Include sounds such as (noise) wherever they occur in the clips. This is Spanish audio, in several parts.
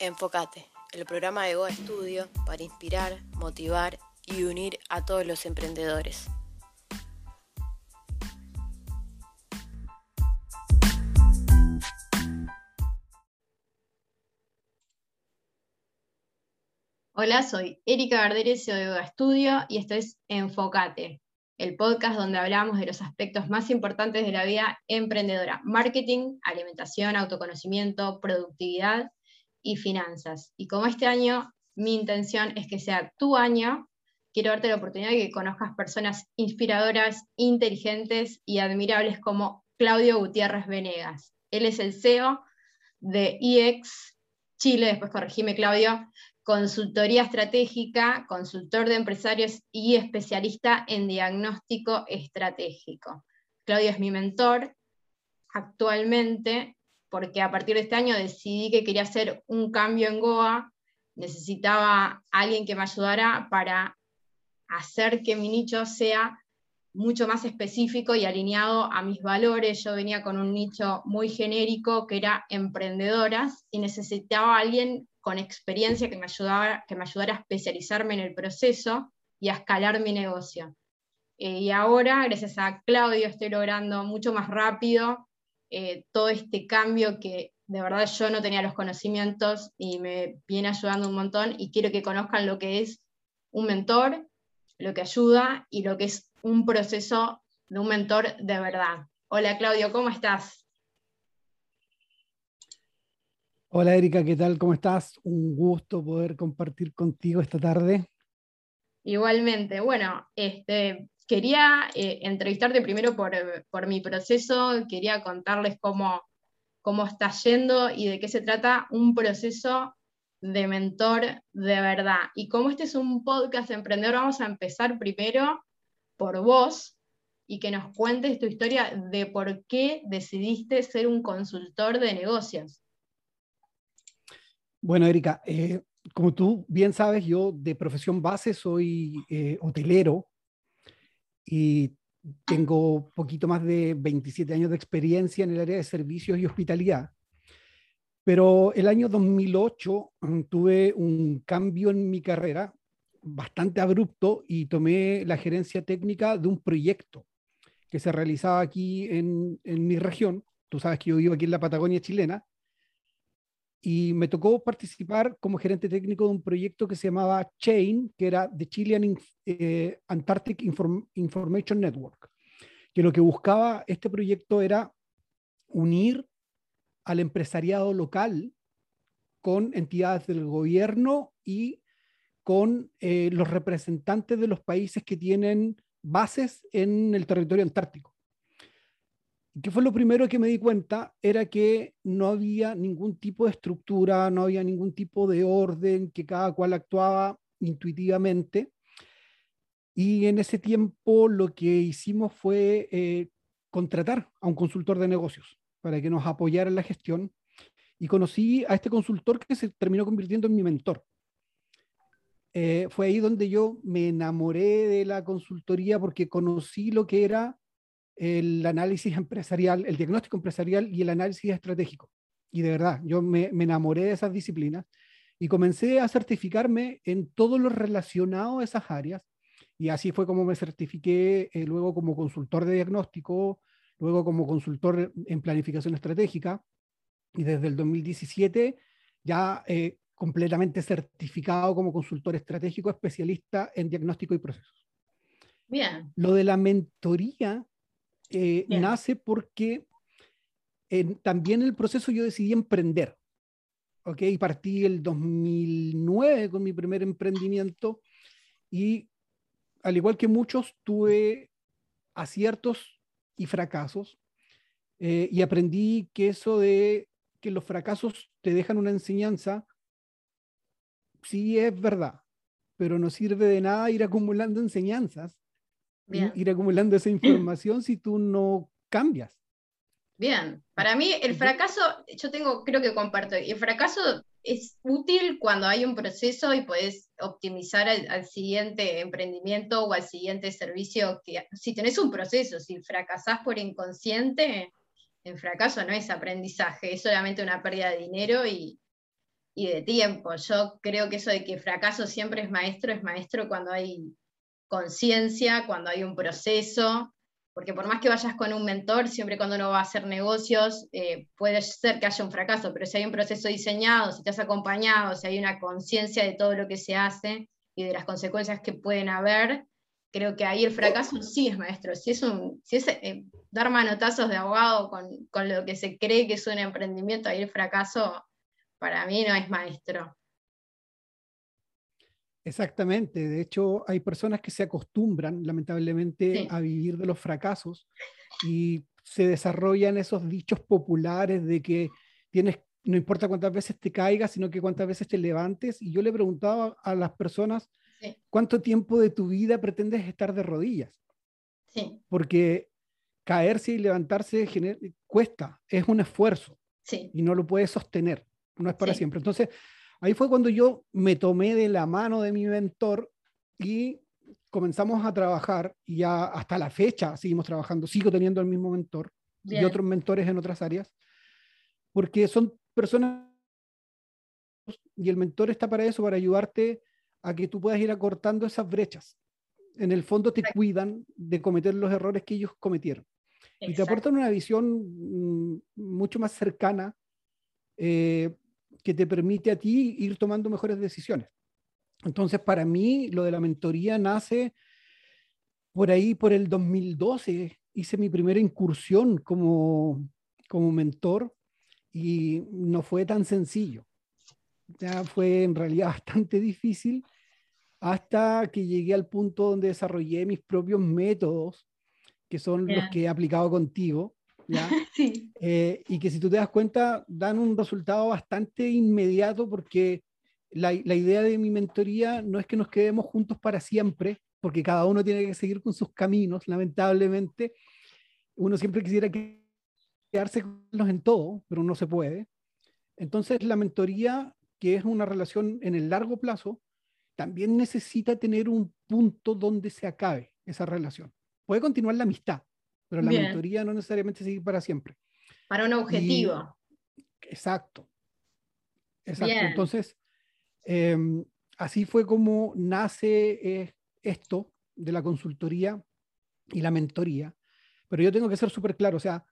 Enfocate, el programa de Goa Estudio para inspirar, motivar y unir a todos los emprendedores. Hola, soy Erika Garderes, CEO de Goa Estudio y esto es Enfocate, el podcast donde hablamos de los aspectos más importantes de la vida emprendedora, marketing, alimentación, autoconocimiento, productividad y finanzas. Y como este año mi intención es que sea tu año, quiero darte la oportunidad de que conozcas personas inspiradoras, inteligentes y admirables como Claudio Gutiérrez Venegas. Él es el CEO de IEX Chile, después corregime Claudio, consultoría estratégica, consultor de empresarios y especialista en diagnóstico estratégico. Claudio es mi mentor actualmente porque a partir de este año decidí que quería hacer un cambio en Goa, necesitaba alguien que me ayudara para hacer que mi nicho sea mucho más específico y alineado a mis valores. Yo venía con un nicho muy genérico que era emprendedoras y necesitaba a alguien con experiencia que me, ayudara, que me ayudara a especializarme en el proceso y a escalar mi negocio. Eh, y ahora, gracias a Claudio, estoy logrando mucho más rápido eh, todo este cambio que de verdad yo no tenía los conocimientos y me viene ayudando un montón y quiero que conozcan lo que es un mentor, lo que ayuda y lo que es un proceso de un mentor de verdad. Hola Claudio, ¿cómo estás? Hola Erika, ¿qué tal? ¿Cómo estás? Un gusto poder compartir contigo esta tarde. Igualmente, bueno, este, quería eh, entrevistarte primero por, mi proceso, quería contarles cómo, cómo está yendo y de qué se trata un proceso de mentor de verdad. Y como este es un podcast emprendedor, vamos a empezar primero por vos y que nos cuentes tu historia de por qué decidiste ser un consultor de negocios. Bueno, Erika, eh, como tú bien sabes, yo de profesión base soy eh, hotelero, y tengo poquito más de 27 años de experiencia en el área de servicios y hospitalidad. Pero el año 2008 mm, tuve un cambio en mi carrera bastante abrupto y tomé la gerencia técnica de un proyecto que se realizaba aquí en, en mi región. Tú sabes que yo vivo aquí en la Patagonia chilena y me tocó participar como gerente técnico de un proyecto que se llamaba Chain, que era The Chilean eh, Antarctic Information Network, que lo que buscaba este proyecto era unir al empresariado local con entidades del gobierno y con eh, los representantes de los países que tienen bases en el territorio antártico. ¿Qué fue lo primero que me di cuenta? Era que no había ningún tipo de estructura, no había ningún tipo de orden, que cada cual actuaba intuitivamente. Y en ese tiempo lo que hicimos fue eh, contratar a un consultor de negocios para que nos apoyara en la gestión. Y conocí a este consultor que se terminó convirtiendo en mi mentor. Eh, fue ahí donde yo me enamoré de la consultoría porque conocí lo que era el análisis empresarial, el diagnóstico empresarial y el análisis estratégico. Y de verdad, yo me, enamoré de esas disciplinas y comencé a certificarme en todo lo relacionado a esas áreas. Y así fue como me certifiqué eh, luego como consultor de diagnóstico, luego como consultor en planificación estratégica. Y desde el 2017 ya eh, completamente certificado como consultor estratégico especialista en diagnóstico y procesos. Bien. Lo de la mentoría eh, nace porque también en el proceso yo decidí emprender. ¿ok? Y partí el 2009 con mi primer emprendimiento y al igual que muchos tuve aciertos y fracasos eh, y aprendí que eso de que los fracasos te dejan una enseñanza, sí es verdad, pero no sirve de nada ir acumulando enseñanzas ir acumulando esa información si tú no cambias. Bien, para mí el fracaso, yo tengo, creo que comparto, el fracaso es útil cuando hay un proceso y puedes optimizar al, siguiente emprendimiento o al siguiente servicio. Que, si tenés un proceso, si fracasás por inconsciente, el fracaso no es aprendizaje, es solamente una pérdida de dinero y, y de tiempo. Yo creo que eso de que fracaso siempre es maestro, es maestro cuando hay conciencia, cuando hay un proceso, porque por más que vayas con un mentor, siempre cuando uno va a hacer negocios, eh, puede ser que haya un fracaso, pero si hay un proceso diseñado, si te has acompañado, si hay una conciencia de todo lo que se hace y de las consecuencias que pueden haber, creo que ahí el fracaso sí es maestro. Si es, un, si es eh, dar manotazos de abogado con, con, lo que se cree que es un emprendimiento, ahí el fracaso para mí no es maestro. Exactamente. De hecho, hay personas que se acostumbran, lamentablemente, a vivir de los fracasos y se desarrollan esos dichos populares de que tienes, no importa cuántas veces te caigas, sino que cuántas veces te levantes. Y yo le preguntaba a las personas, ¿cuánto tiempo de tu vida pretendes estar de rodillas? Sí. Porque caerse y levantarse cuesta, es un esfuerzo sí. y no lo puedes sostener, no es para siempre. Entonces, Ahí fue cuando yo me tomé de la mano de mi mentor y comenzamos a trabajar y ya hasta la fecha seguimos trabajando, sigo teniendo el mismo mentor y otros mentores en otras áreas, porque son personas y el mentor está para eso, para ayudarte a que tú puedas ir acortando esas brechas. En el fondo te cuidan de cometer los errores que ellos cometieron. Y te aportan una visión mm, mucho más cercana eh, que te permite a ti ir tomando mejores decisiones. Entonces, para mí, lo de la mentoría nace por ahí, por el 2012. Hice mi primera incursión como, como mentor y no fue tan sencillo. Ya fue en realidad (laughs) bastante difícil hasta que llegué al punto donde desarrollé mis propios métodos, que son los que he aplicado contigo, (laughs) Eh, y que si tú te das cuenta, dan un resultado bastante inmediato porque la, la, idea de mi mentoría no es que nos quedemos juntos para siempre, porque cada uno tiene que seguir con sus caminos, lamentablemente. Uno siempre quisiera quedarse con los en todo, pero no se puede. Entonces, la mentoría, que es una relación en el largo plazo, también necesita tener un punto donde se acabe esa relación. Puede continuar la amistad, pero la mentoría no necesariamente seguir para siempre. Para un objetivo. exacto. Exacto. Entonces, em, así fue como nace eh, esto de la consultoría y la mentoría. Pero yo tengo que ser súper claro, o sea,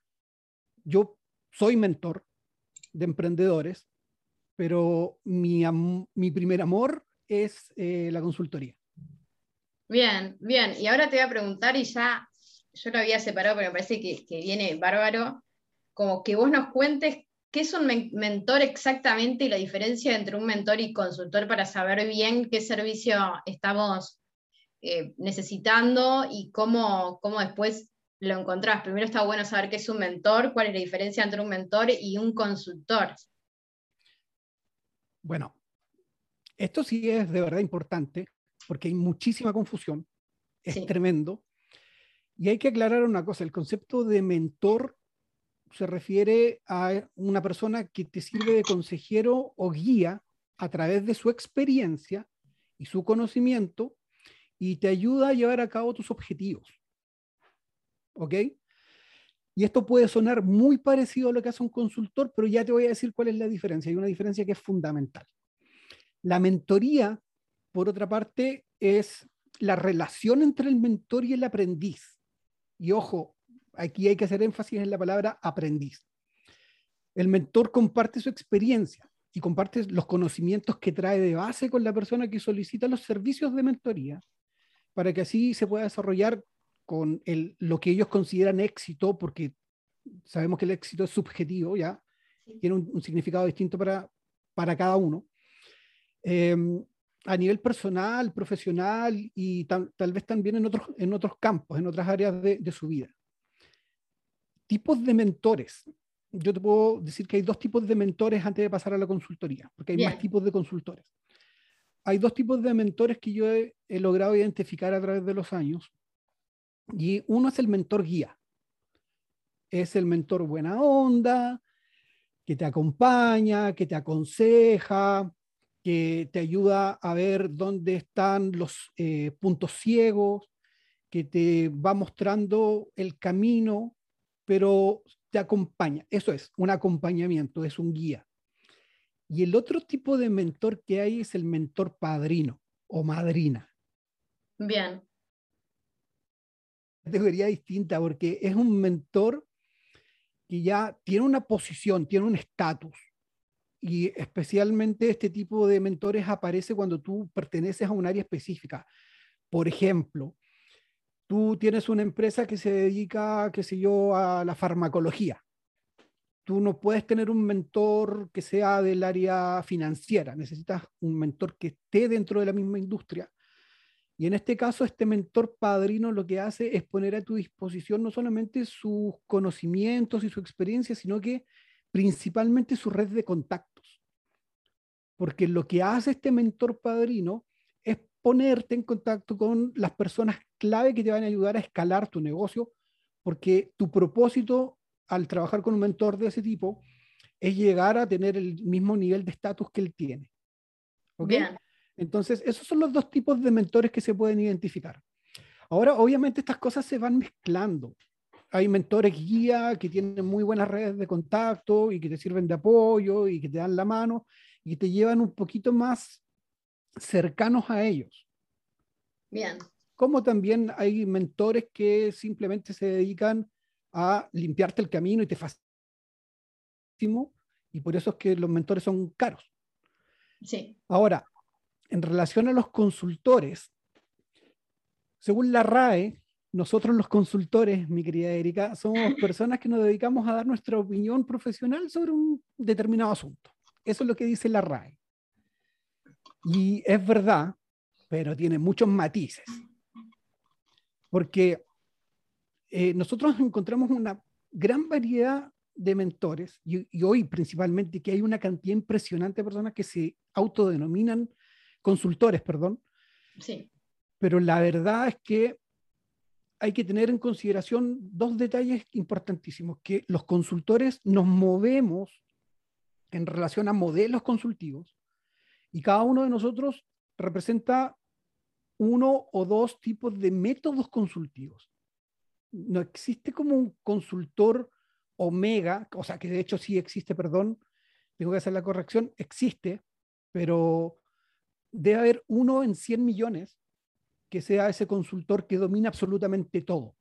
yo soy mentor de emprendedores, pero mi, mi primer amor es eh, la consultoría. Bien, bien. Y ahora te voy a preguntar y ya yo lo había separado, pero me parece que, viene bárbaro, como que vos nos cuentes qué es un mentor exactamente y la diferencia entre un mentor y consultor para saber bien qué servicio estamos eh, necesitando y cómo, cómo después lo encontrás. Primero está bueno saber qué es un mentor, cuál es la diferencia entre un mentor y un consultor. Bueno, esto sí es de verdad importante porque hay muchísima confusión, es tremendo. Y hay que aclarar una cosa, el concepto de mentor se refiere a una persona que te sirve de consejero o guía a través de su experiencia y su conocimiento y te ayuda a llevar a cabo tus objetivos. ¿Ok? Y esto puede sonar muy parecido a lo que hace un consultor, pero ya te voy a decir cuál es la diferencia. Hay una diferencia que es fundamental. La mentoría, por otra parte, es la relación entre el mentor y el aprendiz. Y ojo, aquí hay que hacer énfasis en la palabra aprendiz. El mentor comparte su experiencia y comparte los conocimientos que trae de base con la persona que solicita los servicios de mentoría para que así se pueda desarrollar con el, lo que ellos consideran éxito, porque sabemos que el éxito es subjetivo, ¿ya? Tiene un, significado distinto para, para cada uno. Em, a nivel personal, profesional y tal, vez también en otros, en otros campos, en otras áreas de, de, su vida. Tipos de mentores. Yo te puedo decir que hay dos tipos de mentores antes de pasar a la consultoría, porque hay más tipos de consultores. Hay dos tipos de mentores que yo he, he logrado identificar a través de los años. Y uno es el mentor guía. Es el mentor buena onda, que te acompaña, que te aconseja, que te ayuda a ver dónde están los eh, puntos ciegos, que te va mostrando el camino, pero te acompaña. Eso es un acompañamiento, es un guía. Y el otro tipo de mentor que hay es el mentor padrino o madrina. Bien. Categoría distinta porque es un mentor que ya tiene una posición, tiene un estatus. Y especialmente este tipo de mentores aparece cuando tú perteneces a un área específica. Por ejemplo, tú tienes una empresa que se dedica, qué sé yo, a la farmacología. Tú no puedes tener un mentor que sea del área financiera, necesitas un mentor que esté dentro de la misma industria. Y en este caso, este mentor padrino lo que hace es poner a tu disposición no solamente sus conocimientos y su experiencia, sino que principalmente su red de contactos. Porque lo que hace este mentor padrino es ponerte en contacto con las personas clave que te van a ayudar a escalar tu negocio, porque tu propósito al trabajar con un mentor de ese tipo es llegar a tener el mismo nivel de estatus que él tiene. Bien. Entonces, esos son los dos tipos de mentores que se pueden identificar. Ahora, obviamente, estas cosas se van mezclando. Hay mentores guía que tienen muy buenas redes de contacto y que te sirven de apoyo y que te dan la mano y te llevan un poquito más cercanos a ellos. Bien. Como también hay mentores que simplemente se dedican a limpiarte el camino y te facilitan. Y por eso es que los mentores son caros. Sí. Ahora, en relación a los consultores, según la RAE, nosotros los consultores, mi querida Erika, somos (laughs) personas que nos dedicamos a dar nuestra opinión profesional sobre un determinado asunto. Eso es lo que dice la RAE. Y es verdad, pero tiene muchos matices. Porque eh, nosotros encontramos una gran variedad de mentores y, y, hoy principalmente que hay una cantidad impresionante de personas que se autodenominan consultores, perdón. Sí. Pero la verdad es que hay que tener en consideración dos detalles importantísimos, que los consultores nos movemos en relación a modelos consultivos y cada uno de nosotros representa uno o dos tipos de métodos consultivos. No existe como un consultor omega, o sea que de hecho sí existe, perdón, tengo que hacer la corrección, existe, pero debe haber uno en 100 millones que sea ese consultor que domina absolutamente todo.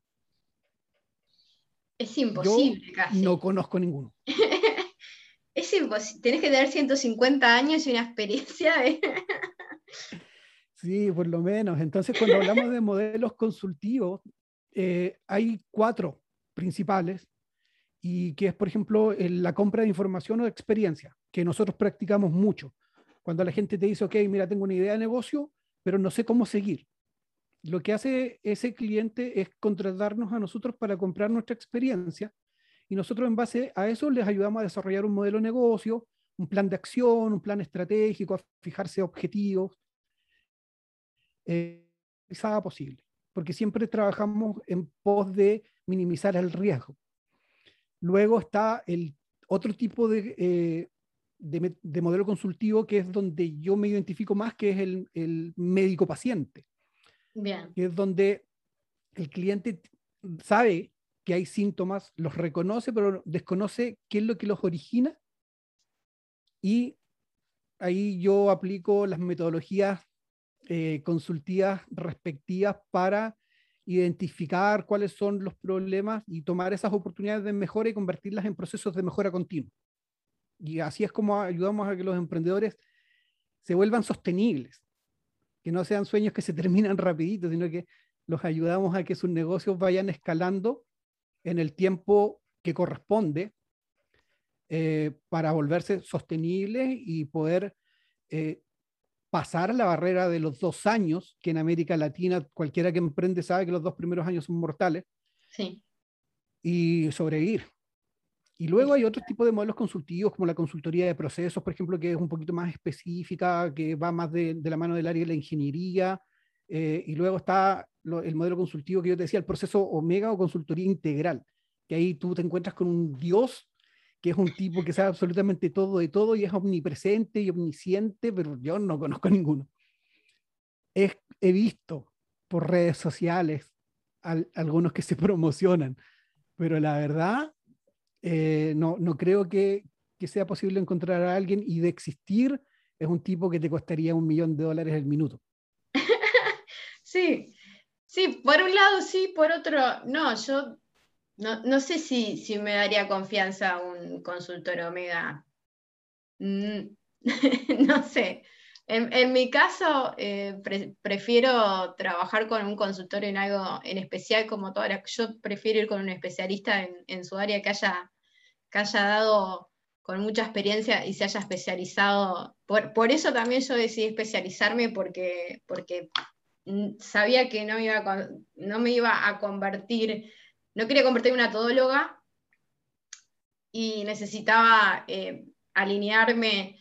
Es imposible Yo casi. No conozco ninguno. (laughs) es imposible. Tenés que tener 150 años y una experiencia de... (laughs) sí, por lo menos. Entonces, cuando hablamos de modelos consultivos, eh, hay cuatro principales y que es, por ejemplo, la compra de información o de experiencia, que nosotros practicamos mucho. Cuando la gente te dice, ok, mira, tengo una idea de negocio, pero no sé cómo seguir. Lo que hace ese cliente es contratarnos a nosotros para comprar nuestra experiencia y nosotros en base a eso les ayudamos a desarrollar un modelo de negocio, un plan de acción, un plan estratégico, a fijarse objetivos, eh, posible, porque siempre trabajamos en pos de minimizar el riesgo. Luego está el otro tipo de, eh, de, de, modelo consultivo que es donde yo me identifico más, que es el médico-paciente. Que es donde el cliente sabe que hay síntomas, los reconoce, pero desconoce qué es lo que los origina. Y ahí yo aplico las metodologías eh, consultivas respectivas para identificar cuáles son los problemas y tomar esas oportunidades de mejora y convertirlas en procesos de mejora continua. Y así es como ayudamos a que los emprendedores se vuelvan sostenibles, que no sean sueños que se terminan (laughs) rapidito, sino que los ayudamos a que sus negocios vayan escalando en el tiempo que corresponde eh, para volverse sostenibles y poder eh, pasar la barrera de los dos años, que en América Latina cualquiera que emprende sabe que los dos primeros años son mortales, sí. y sobrevivir. Y luego hay otro tipo de modelos consultivos, como la consultoría de procesos, por ejemplo, que es un poquito más específica, que va más de, la mano del área de la ingeniería. Eh, y luego está el modelo consultivo que yo te decía, el proceso Omega o consultoría integral, que ahí tú te encuentras con un Dios, que es un tipo que sabe absolutamente todo de todo y es omnipresente y omnisciente, pero yo no conozco (laughs) ninguno. He visto por redes sociales al, algunos que se promocionan, pero la verdad eh, no, no creo que, que sea posible encontrar a alguien y de existir es un tipo que te costaría un millón de dólares el minuto. (laughs) sí, sí, por un lado sí, por otro no. Yo no, sé si, si, me daría confianza un consultor Omega. Mm, (laughs) no sé. En, mi caso, eh, prefiero trabajar con un consultor en algo en especial como toda Yo prefiero ir con un especialista en, su área que haya, que haya dado con mucha experiencia y se haya especializado. Por, eso también yo decidí especializarme porque, porque sabía que no, iba no me iba a convertir, no quería convertirme en una todóloga y necesitaba eh, alinearme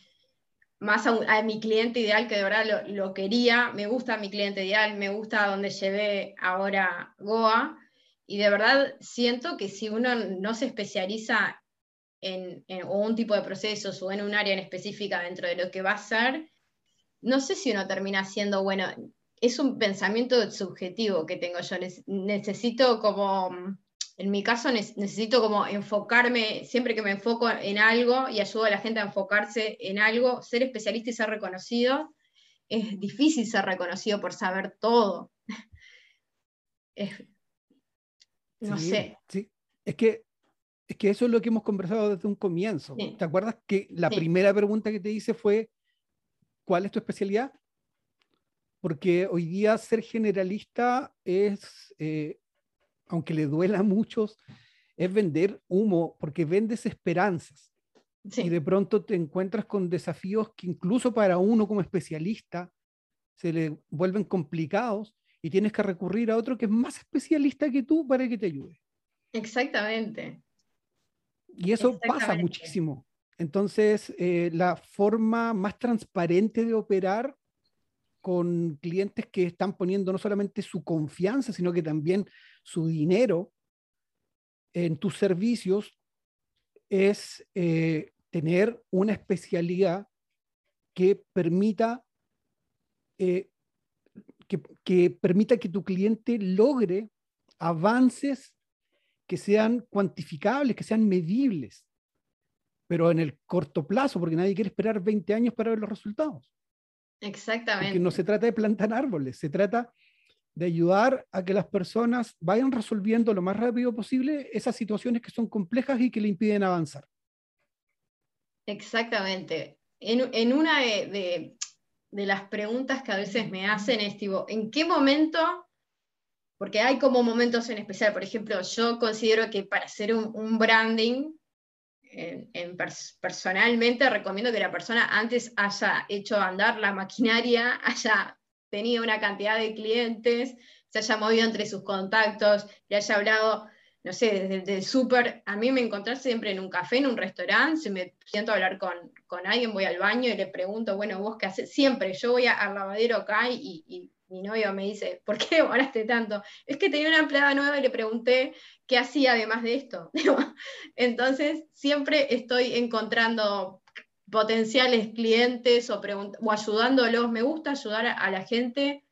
más a, mi cliente ideal, que de verdad lo, quería, me gusta mi cliente ideal, me gusta donde llevé ahora Goa, y de verdad siento que si uno no se especializa en, un tipo de procesos o en un área en específica dentro de lo que va a hacer, no sé si uno termina siendo, bueno, es un pensamiento subjetivo que tengo yo, necesito como en mi caso necesito como enfocarme, siempre que me enfoco en algo y ayudo a la gente a enfocarse en algo, ser especialista y ser reconocido, es difícil ser reconocido por saber todo. (laughs) no sé. Sí, es que, es que eso es lo que hemos conversado desde un comienzo. ¿Te acuerdas que la primera pregunta que te hice fue, ¿cuál es tu especialidad? Porque hoy día ser generalista es... Eh, aunque le duela a muchos, es vender humo, porque vendes esperanzas. Y de pronto te encuentras con desafíos que incluso para uno como especialista se le vuelven complicados y tienes que recurrir a otro que es más especialista que tú para que te ayude. Exactamente. Y eso pasa muchísimo. Entonces, eh, la forma más transparente de operar con clientes que están poniendo no solamente su confianza, sino que también su dinero en tus servicios, es eh, tener una especialidad que permita, eh, que, que permita que tu cliente logre avances que sean cuantificables, que sean medibles, pero en el corto plazo, porque nadie quiere esperar 20 años para ver los resultados. Exactamente. Porque no se trata de plantar árboles, se trata de ayudar a que las personas vayan resolviendo lo más rápido posible esas situaciones que son complejas y que le impiden avanzar. Exactamente. En, una de, las preguntas que a veces me hacen es, tipo, ¿en qué momento? Porque hay como momentos en especial, por ejemplo, yo considero que para hacer un branding en, personalmente recomiendo que la persona antes haya hecho andar la maquinaria, (laughs) haya tenido una cantidad de clientes, se haya movido entre sus contactos, le haya hablado, no sé, desde el súper. A mí me encontré siempre en un café, en un restaurante, si me siento a hablar con, alguien, voy al baño y le pregunto, bueno, vos qué haces. Siempre, yo voy al lavadero acá y mi novio me dice, (laughs) ¿por qué demoraste tanto? Es que tenía una empleada nueva y le pregunté qué hacía además de esto. (laughs) Entonces, siempre estoy encontrando potenciales clientes o, o ayudándolos. Me gusta ayudar a, la gente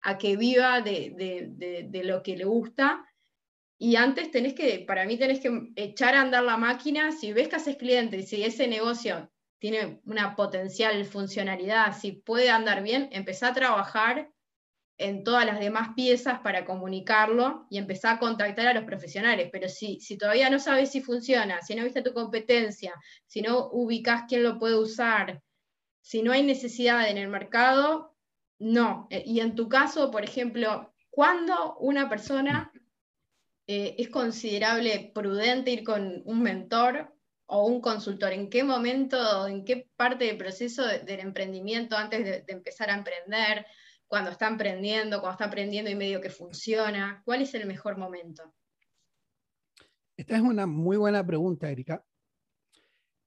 a que viva de, lo que le gusta. Y antes tenés que, para mí tenés que echar a andar la máquina. Si ves que haces clientes, si ese negocio tiene una potencial funcionalidad, si puede andar bien, empezá a trabajar en todas las demás piezas para comunicarlo y empezar a contactar a los profesionales. Pero si, si todavía no sabes si funciona, si no viste tu competencia, si no ubicas quién lo puede usar, si no hay necesidad en el mercado, no. E, y en tu caso, por ejemplo, ¿cuándo una persona eh, es considerable prudente ir con un mentor o un consultor? ¿En qué momento, en qué parte del proceso del emprendimiento antes de, de empezar a emprender? Cuando está emprendiendo, cuando está aprendiendo y medio que funciona? ¿Cuál es el mejor momento? Esta es una muy buena pregunta, Erika.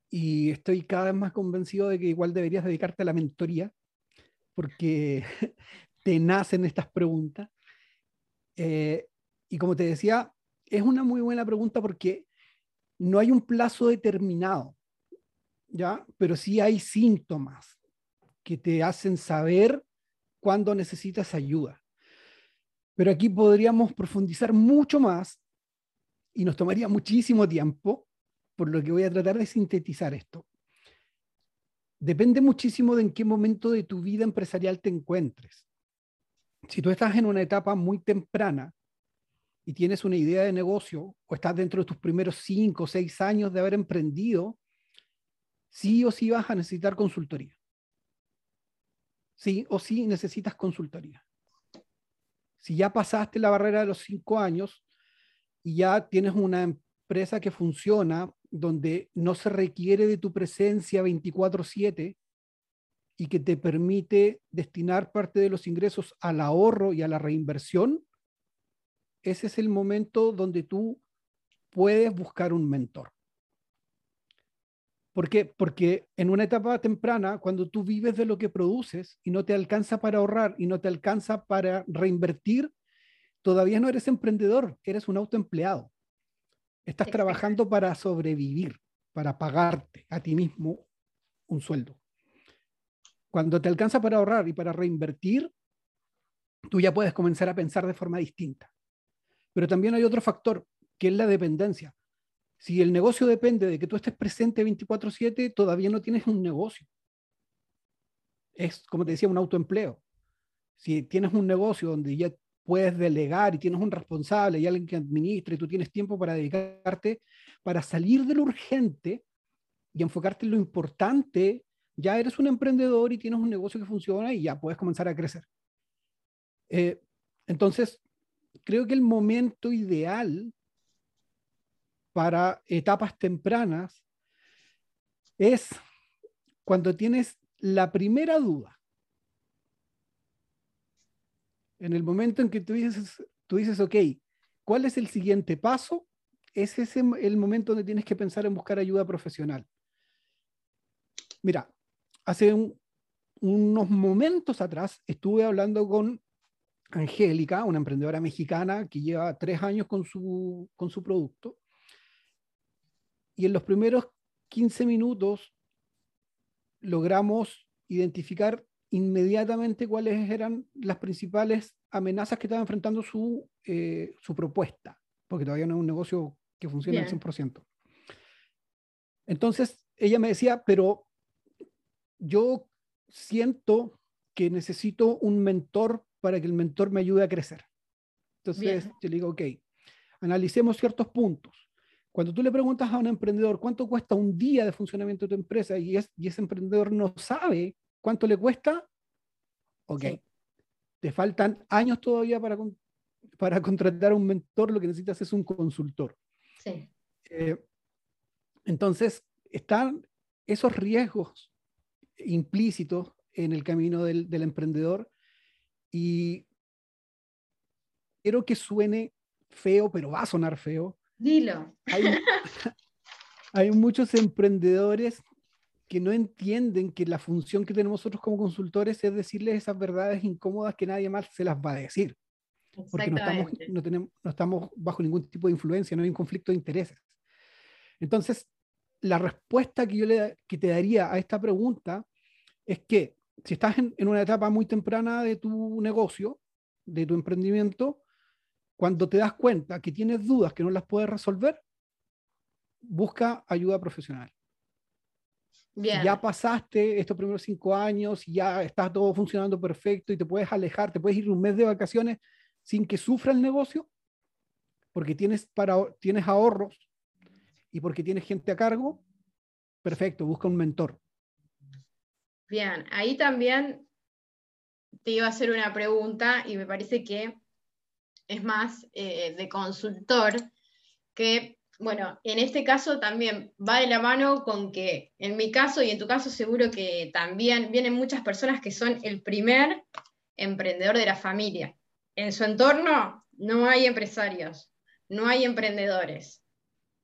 Y estoy cada vez más convencido de que igual deberías dedicarte a la mentoría, porque (laughs) te nacen estas preguntas. Eh, y como te decía, es una muy buena pregunta porque no hay un plazo determinado, ¿ya? Pero sí hay síntomas que te hacen saber cuando necesitas ayuda. Pero aquí podríamos profundizar mucho más y nos tomaría muchísimo tiempo por lo que voy a tratar de sintetizar esto. Depende muchísimo de en qué momento de tu vida empresarial te encuentres. Si tú estás en una etapa muy temprana y tienes una idea de negocio o estás dentro de tus primeros cinco o seis años de haber emprendido, sí o sí vas a necesitar consultoría. Sí o sí necesitas consultoría. Si ya pasaste la barrera de los cinco años y ya tienes una empresa que funciona donde no se requiere de tu presencia 24/7 y que te permite destinar parte de los ingresos al ahorro y a la reinversión, ese es el momento donde tú puedes buscar un mentor. ¿Por qué? Porque en una etapa temprana, cuando tú vives de lo que produces y no te alcanza para ahorrar y no te alcanza para reinvertir, todavía no eres emprendedor, eres un autoempleado. Estás trabajando para sobrevivir, para pagarte a ti mismo un sueldo. Cuando te alcanza para ahorrar y para reinvertir, tú ya puedes comenzar a pensar de forma distinta. Pero también hay otro factor, que es la dependencia. Si el negocio depende de que tú estés presente 24/7, todavía no tienes un negocio. Es, como te decía, un autoempleo. Si tienes un negocio donde ya puedes delegar y tienes un responsable y alguien que administre y tú tienes tiempo para dedicarte, para salir de lo urgente y enfocarte en lo importante, ya eres un emprendedor y tienes un negocio que funciona y ya puedes comenzar a crecer. Eh, entonces, creo que el momento ideal para etapas tempranas es cuando tienes la primera duda. En el momento en que tú dices, tú dices, ok, ¿cuál es el siguiente paso? Es ese el momento donde tienes que pensar en buscar ayuda profesional. Mira, hace unos momentos atrás estuve hablando con Angélica, una emprendedora mexicana que lleva tres años con su, con su producto y en los primeros 15 minutos logramos identificar inmediatamente cuáles eran las principales amenazas que estaba enfrentando su, eh, su propuesta, porque todavía no es un negocio que funcione al 100%. Entonces, ella me decía, pero yo siento que necesito un mentor para que el mentor me ayude a crecer. Entonces, yo le digo, ok, analicemos ciertos puntos. Cuando tú le preguntas a un emprendedor cuánto cuesta un día de funcionamiento de tu empresa y, ese emprendedor no sabe cuánto le cuesta, ok, te faltan años todavía para, para contratar a un mentor, lo que necesitas es un consultor. Sí. Eh, entonces, están esos riesgos implícitos en el camino del, del emprendedor y quiero que suene feo, pero va a sonar feo, Dilo. (laughs) Hay, muchos emprendedores que no entienden que la función que tenemos nosotros como consultores es decirles esas verdades incómodas que nadie más se las va a decir. Porque no estamos, no, tenemos, no estamos bajo ningún tipo de influencia, no hay un conflicto de intereses. Entonces, la respuesta que yo le, que te daría a esta pregunta es que si estás en, en, una etapa muy temprana de tu negocio, de tu emprendimiento, cuando te das cuenta que tienes dudas que no las puedes resolver, busca ayuda profesional. ya pasaste estos primeros cinco años, ya está todo funcionando perfecto y te puedes alejar, te puedes ir un mes de vacaciones sin que sufra el negocio, porque tienes, para, tienes ahorros y porque tienes gente a cargo, perfecto, busca un mentor. Bien, ahí también te iba a hacer una pregunta y me parece que es más eh, de consultor, que, bueno, en este caso también va de la mano con que, en mi caso y en tu caso seguro que también vienen muchas personas que son el primer emprendedor de la familia. En su entorno no hay empresarios, no hay emprendedores.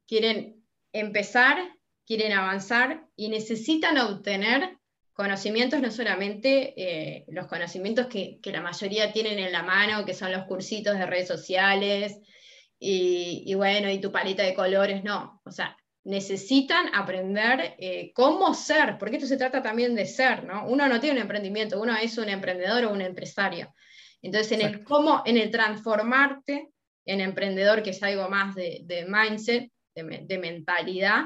Quieren empezar, quieren avanzar y necesitan obtener conocimientos, no solamente eh, los conocimientos que, la mayoría tienen en la mano, que son los cursitos de redes sociales y, bueno, y tu paleta de colores, no. O sea, necesitan aprender eh, cómo ser, porque esto se trata también de ser, ¿no? Uno no tiene un emprendimiento, uno es un emprendedor o un empresario. Entonces, en el cómo, en el transformarte en emprendedor, que es algo más de, mindset, de, de mentalidad,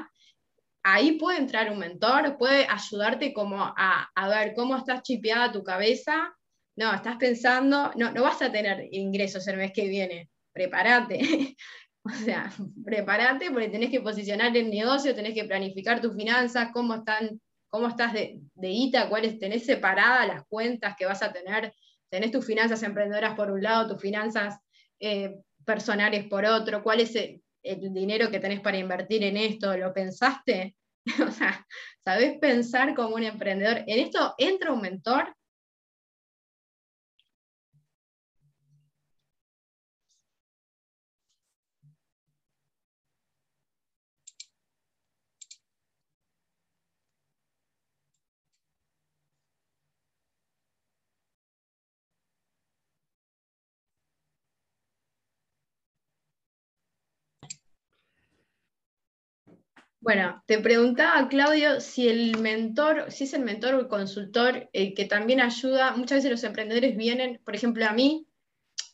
ahí puede entrar un mentor, puede ayudarte como a, a ver cómo estás chipeada tu cabeza. No, estás pensando, no, no vas a tener ingresos el mes que viene, prepárate. (laughs) o sea, prepárate porque tenés que posicionar el negocio, tenés que planificar tus finanzas, cómo están cómo estás de, de ITA, cuáles tenés separadas las cuentas que vas a tener, tenés tus finanzas emprendedoras por un lado, tus finanzas eh, personales por otro, cuál es el, el, dinero que tenés para invertir en esto, ¿lo pensaste? (laughs) o sea, ¿sabés pensar como un emprendedor? En esto entra un mentor Bueno, te preguntaba, Claudio, si el mentor, si es el mentor o el consultor eh, que también ayuda, muchas veces los emprendedores vienen, por ejemplo, a mí,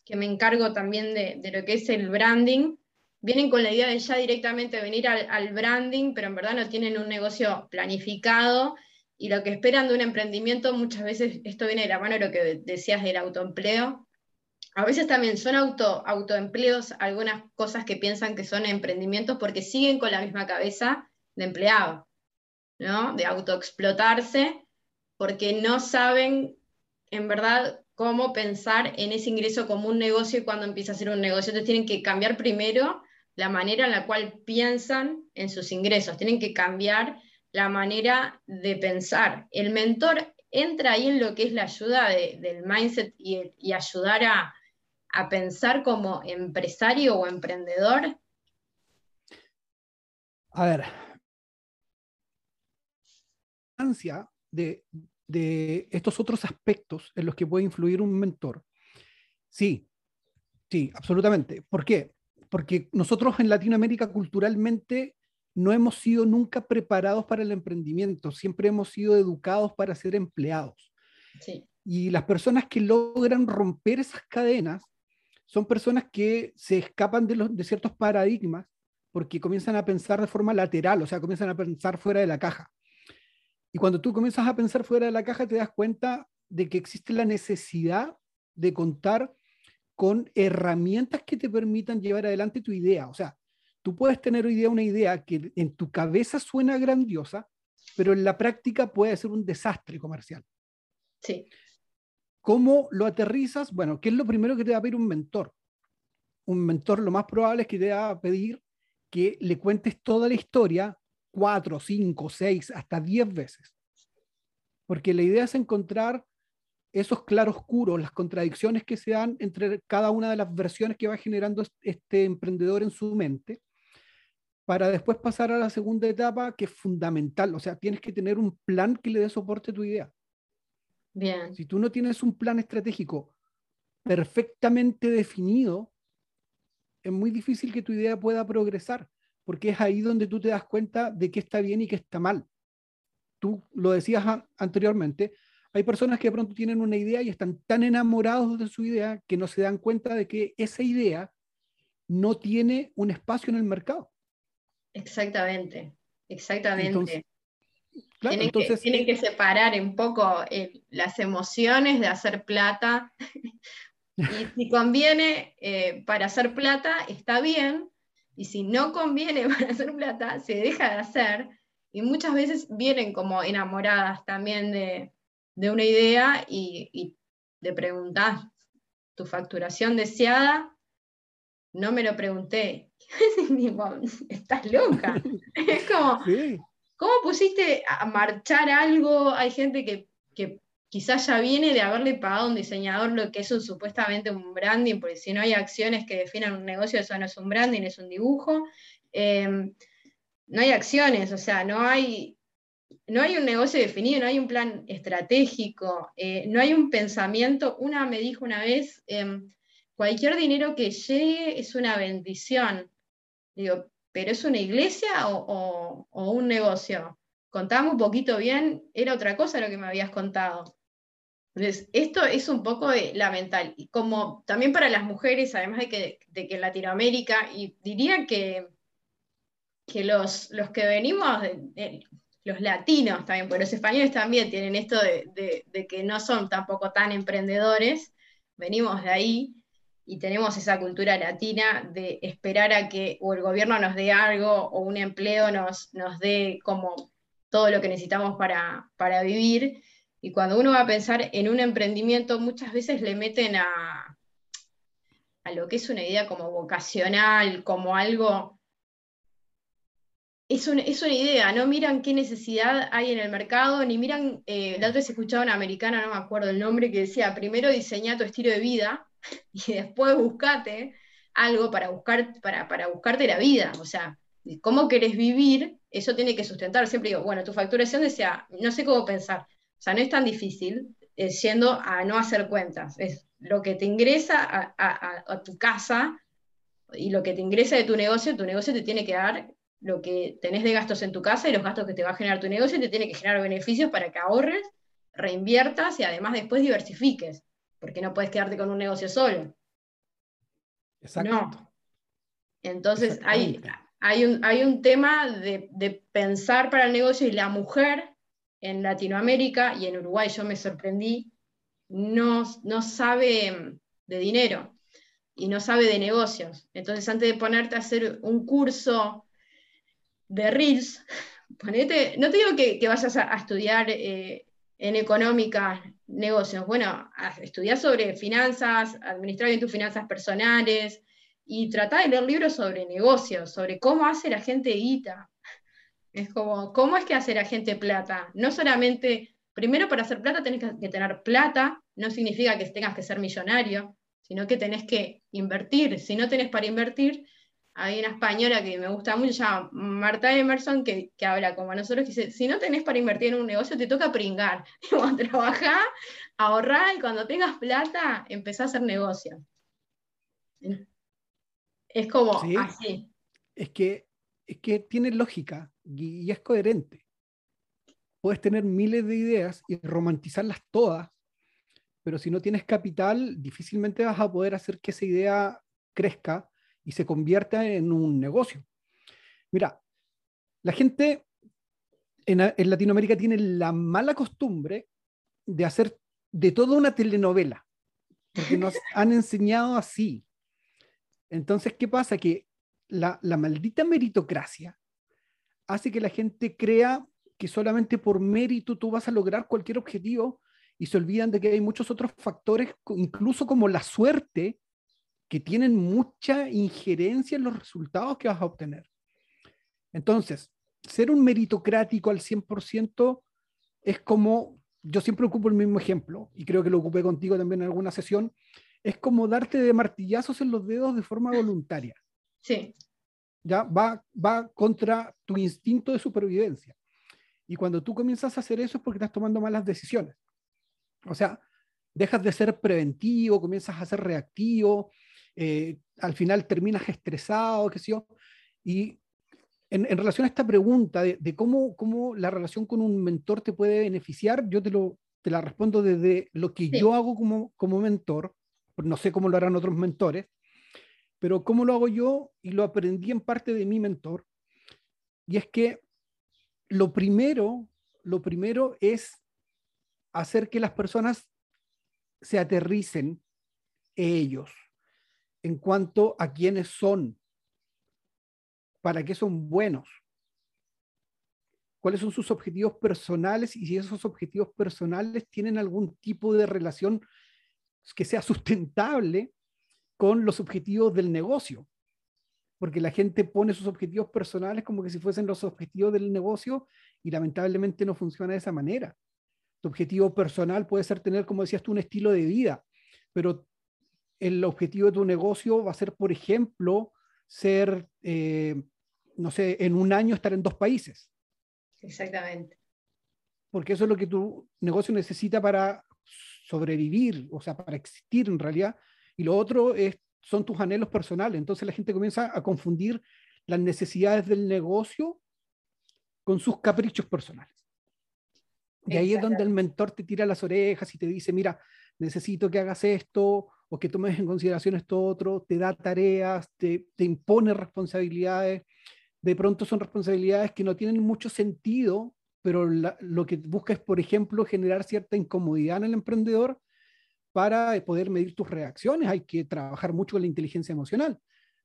que me encargo también de, lo que es el branding, vienen con la idea de ya directamente venir al, branding, pero en verdad no tienen un negocio planificado y lo que esperan de un emprendimiento, muchas veces esto viene de la mano de lo que decías del autoempleo. A veces también son auto, autoempleos algunas cosas que piensan que son emprendimientos porque siguen con la misma cabeza de empleado, ¿no? De autoexplotarse, porque no saben en verdad cómo pensar en ese ingreso como un negocio y cuando empieza a ser un negocio. Entonces tienen que cambiar primero la manera en la cual piensan en sus ingresos, tienen que cambiar la manera de pensar. El mentor entra ahí en lo que es la ayuda del mindset y, ayudar a, a pensar como empresario o emprendedor. A ver, de, de estos otros aspectos en los que puede influir un mentor. Sí, sí, absolutamente. ¿Por qué? Porque nosotros en Latinoamérica culturalmente no hemos sido nunca preparados para el emprendimiento, siempre hemos sido educados para ser empleados. Sí. Y las personas que logran romper esas cadenas son personas que se escapan de, los, de ciertos paradigmas porque comienzan a pensar de forma lateral, o sea, comienzan a pensar fuera de la caja. Y cuando tú comienzas a pensar fuera de la caja, te das cuenta de que existe la necesidad de contar con herramientas que te permitan llevar adelante tu idea. O sea, tú puedes tener hoy día una idea que en tu cabeza suena grandiosa, pero en la práctica puede ser un desastre comercial. Sí. ¿Cómo lo aterrizas? Bueno, ¿qué es lo primero que te va a pedir un mentor? Un mentor lo más probable es que te va a pedir que le cuentes toda la historia cuatro, cinco, seis, hasta diez veces. Porque la idea es encontrar esos claroscuros, las contradicciones que se dan entre cada una de las versiones que va generando este emprendedor en su mente, para después pasar a la segunda etapa que es fundamental. O sea, tienes que tener un plan que le dé soporte a tu idea. Bien. Si tú no tienes un plan estratégico perfectamente definido, es muy difícil que tu idea pueda progresar porque es ahí donde tú te das cuenta de qué está bien y qué está mal. Tú lo decías anteriormente, hay personas que de pronto tienen una idea y están tan enamorados de su idea que no se dan cuenta de que esa idea no tiene un espacio en el mercado. Exactamente, exactamente. Tienen, que, tienen, que, separar un poco eh, las emociones de hacer plata. (laughs) y si conviene eh, para hacer plata, está bien, y si no conviene (laughs) para hacer plata, se deja de hacer. Y muchas veces vienen como enamoradas también de, una idea y, y le preguntas tu facturación deseada. No me lo pregunté. (laughs) Estás loca. es como, ¿cómo pusiste a marchar algo? Hay gente que, que quizás ya viene de haberle pagado a un diseñador lo que es supuestamente un branding, porque si no hay acciones que definan un negocio, eso no es un branding, es un dibujo. Em, no hay acciones, o sea, no hay, no hay un negocio definido, no hay un plan estratégico, eh, no hay un pensamiento. Una me dijo una vez, em, cualquier dinero que llegue es una bendición. Digo, ¿pero es una iglesia o, o un negocio? Contame un poquito bien, era otra cosa lo que me habías contado. Entonces, esto es un poco de. Y como también para las mujeres, además de que, de que en Latinoamérica, y diría que, que los, los que venimos, de, los latinos también, porque los españoles también tienen esto de, de, que no son tampoco tan emprendedores, venimos de ahí y tenemos esa cultura latina de esperar a que o el gobierno nos dé algo o un empleo nos, nos dé como todo lo que necesitamos para, para vivir. Y cuando uno va a pensar en un emprendimiento, muchas veces le meten a, a lo que es una idea como vocacional, como algo... Es, una idea, no miran qué necesidad hay en el mercado, ni miran, eh, la otra vez escuchaba una americana, no me acuerdo el nombre, que decía, primero diseña tu estilo de vida (laughs) y después buscate algo para, buscar, para, para buscarte la vida. O sea, cómo querés vivir, eso tiene que sustentar. Siempre digo, bueno, tu facturación decía, no sé cómo pensar. O sea, no es tan difícil, eh, a no hacer cuentas. Es lo que te ingresa a, tu casa y lo que te ingresa de tu negocio, tu negocio te tiene que dar lo que tenés de gastos en tu casa y los gastos que te va a generar tu negocio te tiene que generar beneficios para que ahorres, reinviertas y además después diversifiques, porque no puedes quedarte con un negocio solo. Exacto. Entonces hay, hay, un, hay un tema de, de pensar para el negocio y la mujer en Latinoamérica y en Uruguay yo me sorprendí no, no sabe de dinero y no sabe de negocios. Entonces, antes de ponerte a hacer un curso de Reels, (laughs) ponete, no te digo que, vayas a, estudiar eh, en económica negocios, bueno, estudiar sobre finanzas, administrar bien tus finanzas personales y tratar de leer libros sobre negocios, sobre cómo hace la gente guita. Es como, ¿cómo es que hace la gente plata? No solamente Primero, para hacer plata tenés que tener plata, no significa que tengas que ser millonario, sino que tenés que invertir. Si no tenés para invertir, hay una española que me gusta mucho, se llama Marta Emerson, que, habla como a nosotros, que dice, si no tenés para invertir en un negocio, te toca pringar. (laughs) Trabajá, ahorrá y cuando tengas plata, empezá a hacer negocio. Es como así. Es que, es que tiene lógica y es coherente puedes tener miles de ideas y romantizarlas todas, pero si no tienes capital, difícilmente vas a poder hacer que esa idea crezca y se convierta en un negocio. Mira, la gente en, Latinoamérica tiene la mala costumbre de hacer de toda una telenovela, porque nos (laughs) han enseñado así. Entonces, ¿qué pasa? Que la, la maldita meritocracia hace que la gente crea que solamente por mérito tú vas a lograr cualquier objetivo y se olvidan de que hay muchos otros factores, incluso como la suerte, que tienen mucha injerencia en los resultados que vas a obtener. Entonces, ser un meritocrático al 100% es como, yo siempre ocupo el mismo ejemplo, y creo que lo ocupé contigo también en alguna sesión, es como darte de martillazos en los dedos de forma voluntaria. Sí. Ya va, va contra tu instinto de supervivencia. Y cuando tú comienzas a hacer eso es porque estás tomando malas decisiones. O sea, dejas de ser preventivo, comienzas a ser reactivo, eh, al final terminas estresado, qué sé yo. Y en, relación a esta pregunta de, cómo, cómo, la relación con un mentor te puede beneficiar, yo te, lo, te la respondo desde lo que yo hago como, como mentor, no sé cómo lo harán otros mentores, pero cómo lo hago yo y lo aprendí en parte de mi mentor, y es que lo primero, lo primero es hacer que las personas se aterricen ellos en cuanto a quiénes son, para qué son buenos, cuáles son sus objetivos personales y si esos objetivos personales tienen algún tipo de relación que sea sustentable con los objetivos del negocio porque la gente pone sus objetivos personales como que si fuesen los objetivos del negocio y lamentablemente no funciona de esa manera. Tu objetivo personal puede ser tener, como decías tú, un estilo de vida, pero el objetivo de tu negocio va a ser, por ejemplo, ser, eh, no sé, en un año estar en dos países. Exactamente. Porque eso es lo que tu negocio necesita para sobrevivir, o sea, para existir en realidad. Y lo otro es son tus anhelos personales. Entonces la gente comienza a confundir las necesidades del negocio con sus caprichos personales. Y ahí es donde el mentor te tira las orejas y te dice, mira, necesito que hagas esto o que tomes en consideración esto otro, te da tareas, te, te impone responsabilidades, de pronto son responsabilidades que no tienen mucho sentido, pero lo que busca es, por ejemplo, generar cierta incomodidad en el emprendedor para poder medir tus reacciones. Hay que trabajar mucho con la inteligencia emocional,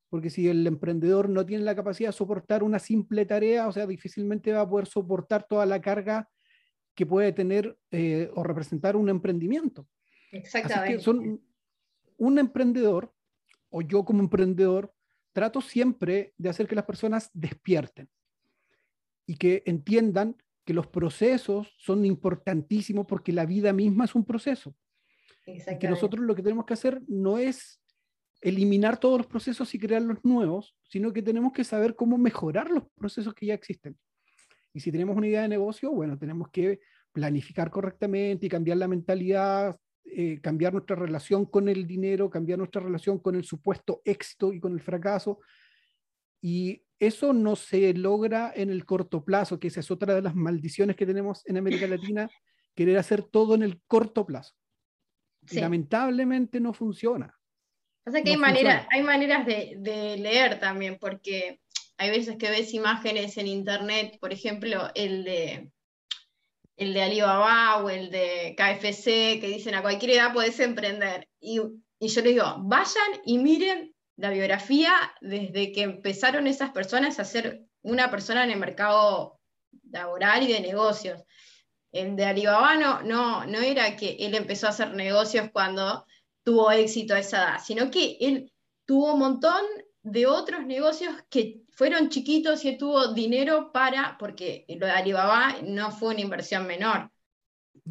porque si el emprendedor no tiene la capacidad de soportar una simple tarea, o sea, difícilmente va a poder soportar toda la carga que puede tener eh, o representar un emprendimiento. Exactamente. son un emprendedor, o yo como emprendedor, trato siempre de hacer que las personas despierten y que entiendan que los procesos son importantísimos porque la vida misma es un proceso. Y que nosotros lo que tenemos que hacer no es eliminar todos los procesos y crear los nuevos, sino que tenemos que saber cómo mejorar los procesos que ya existen. Y si tenemos una idea de negocio, bueno, tenemos que planificar correctamente y cambiar la mentalidad, eh, cambiar nuestra relación con el dinero, cambiar nuestra relación con el supuesto éxito y con el fracaso. Y eso no se logra en el corto plazo, que esa es otra de las maldiciones que tenemos en América Latina, (laughs) querer hacer todo en el corto plazo. lamentablemente no funciona. O sea que hay, manera, hay maneras de, de, leer también, porque hay veces que ves imágenes en internet, por ejemplo, el de el de Alibaba o el de KFC, que dicen a cualquier edad puedes emprender. Y, y yo les digo, vayan y miren la biografía desde que empezaron esas personas a ser una persona en el mercado laboral y de negocios. El de Alibaba no, no, no era que él empezó a hacer negocios cuando tuvo éxito a esa edad, sino que él tuvo un montón de otros negocios que fueron chiquitos y tuvo dinero para, porque lo de Alibaba no fue una inversión menor,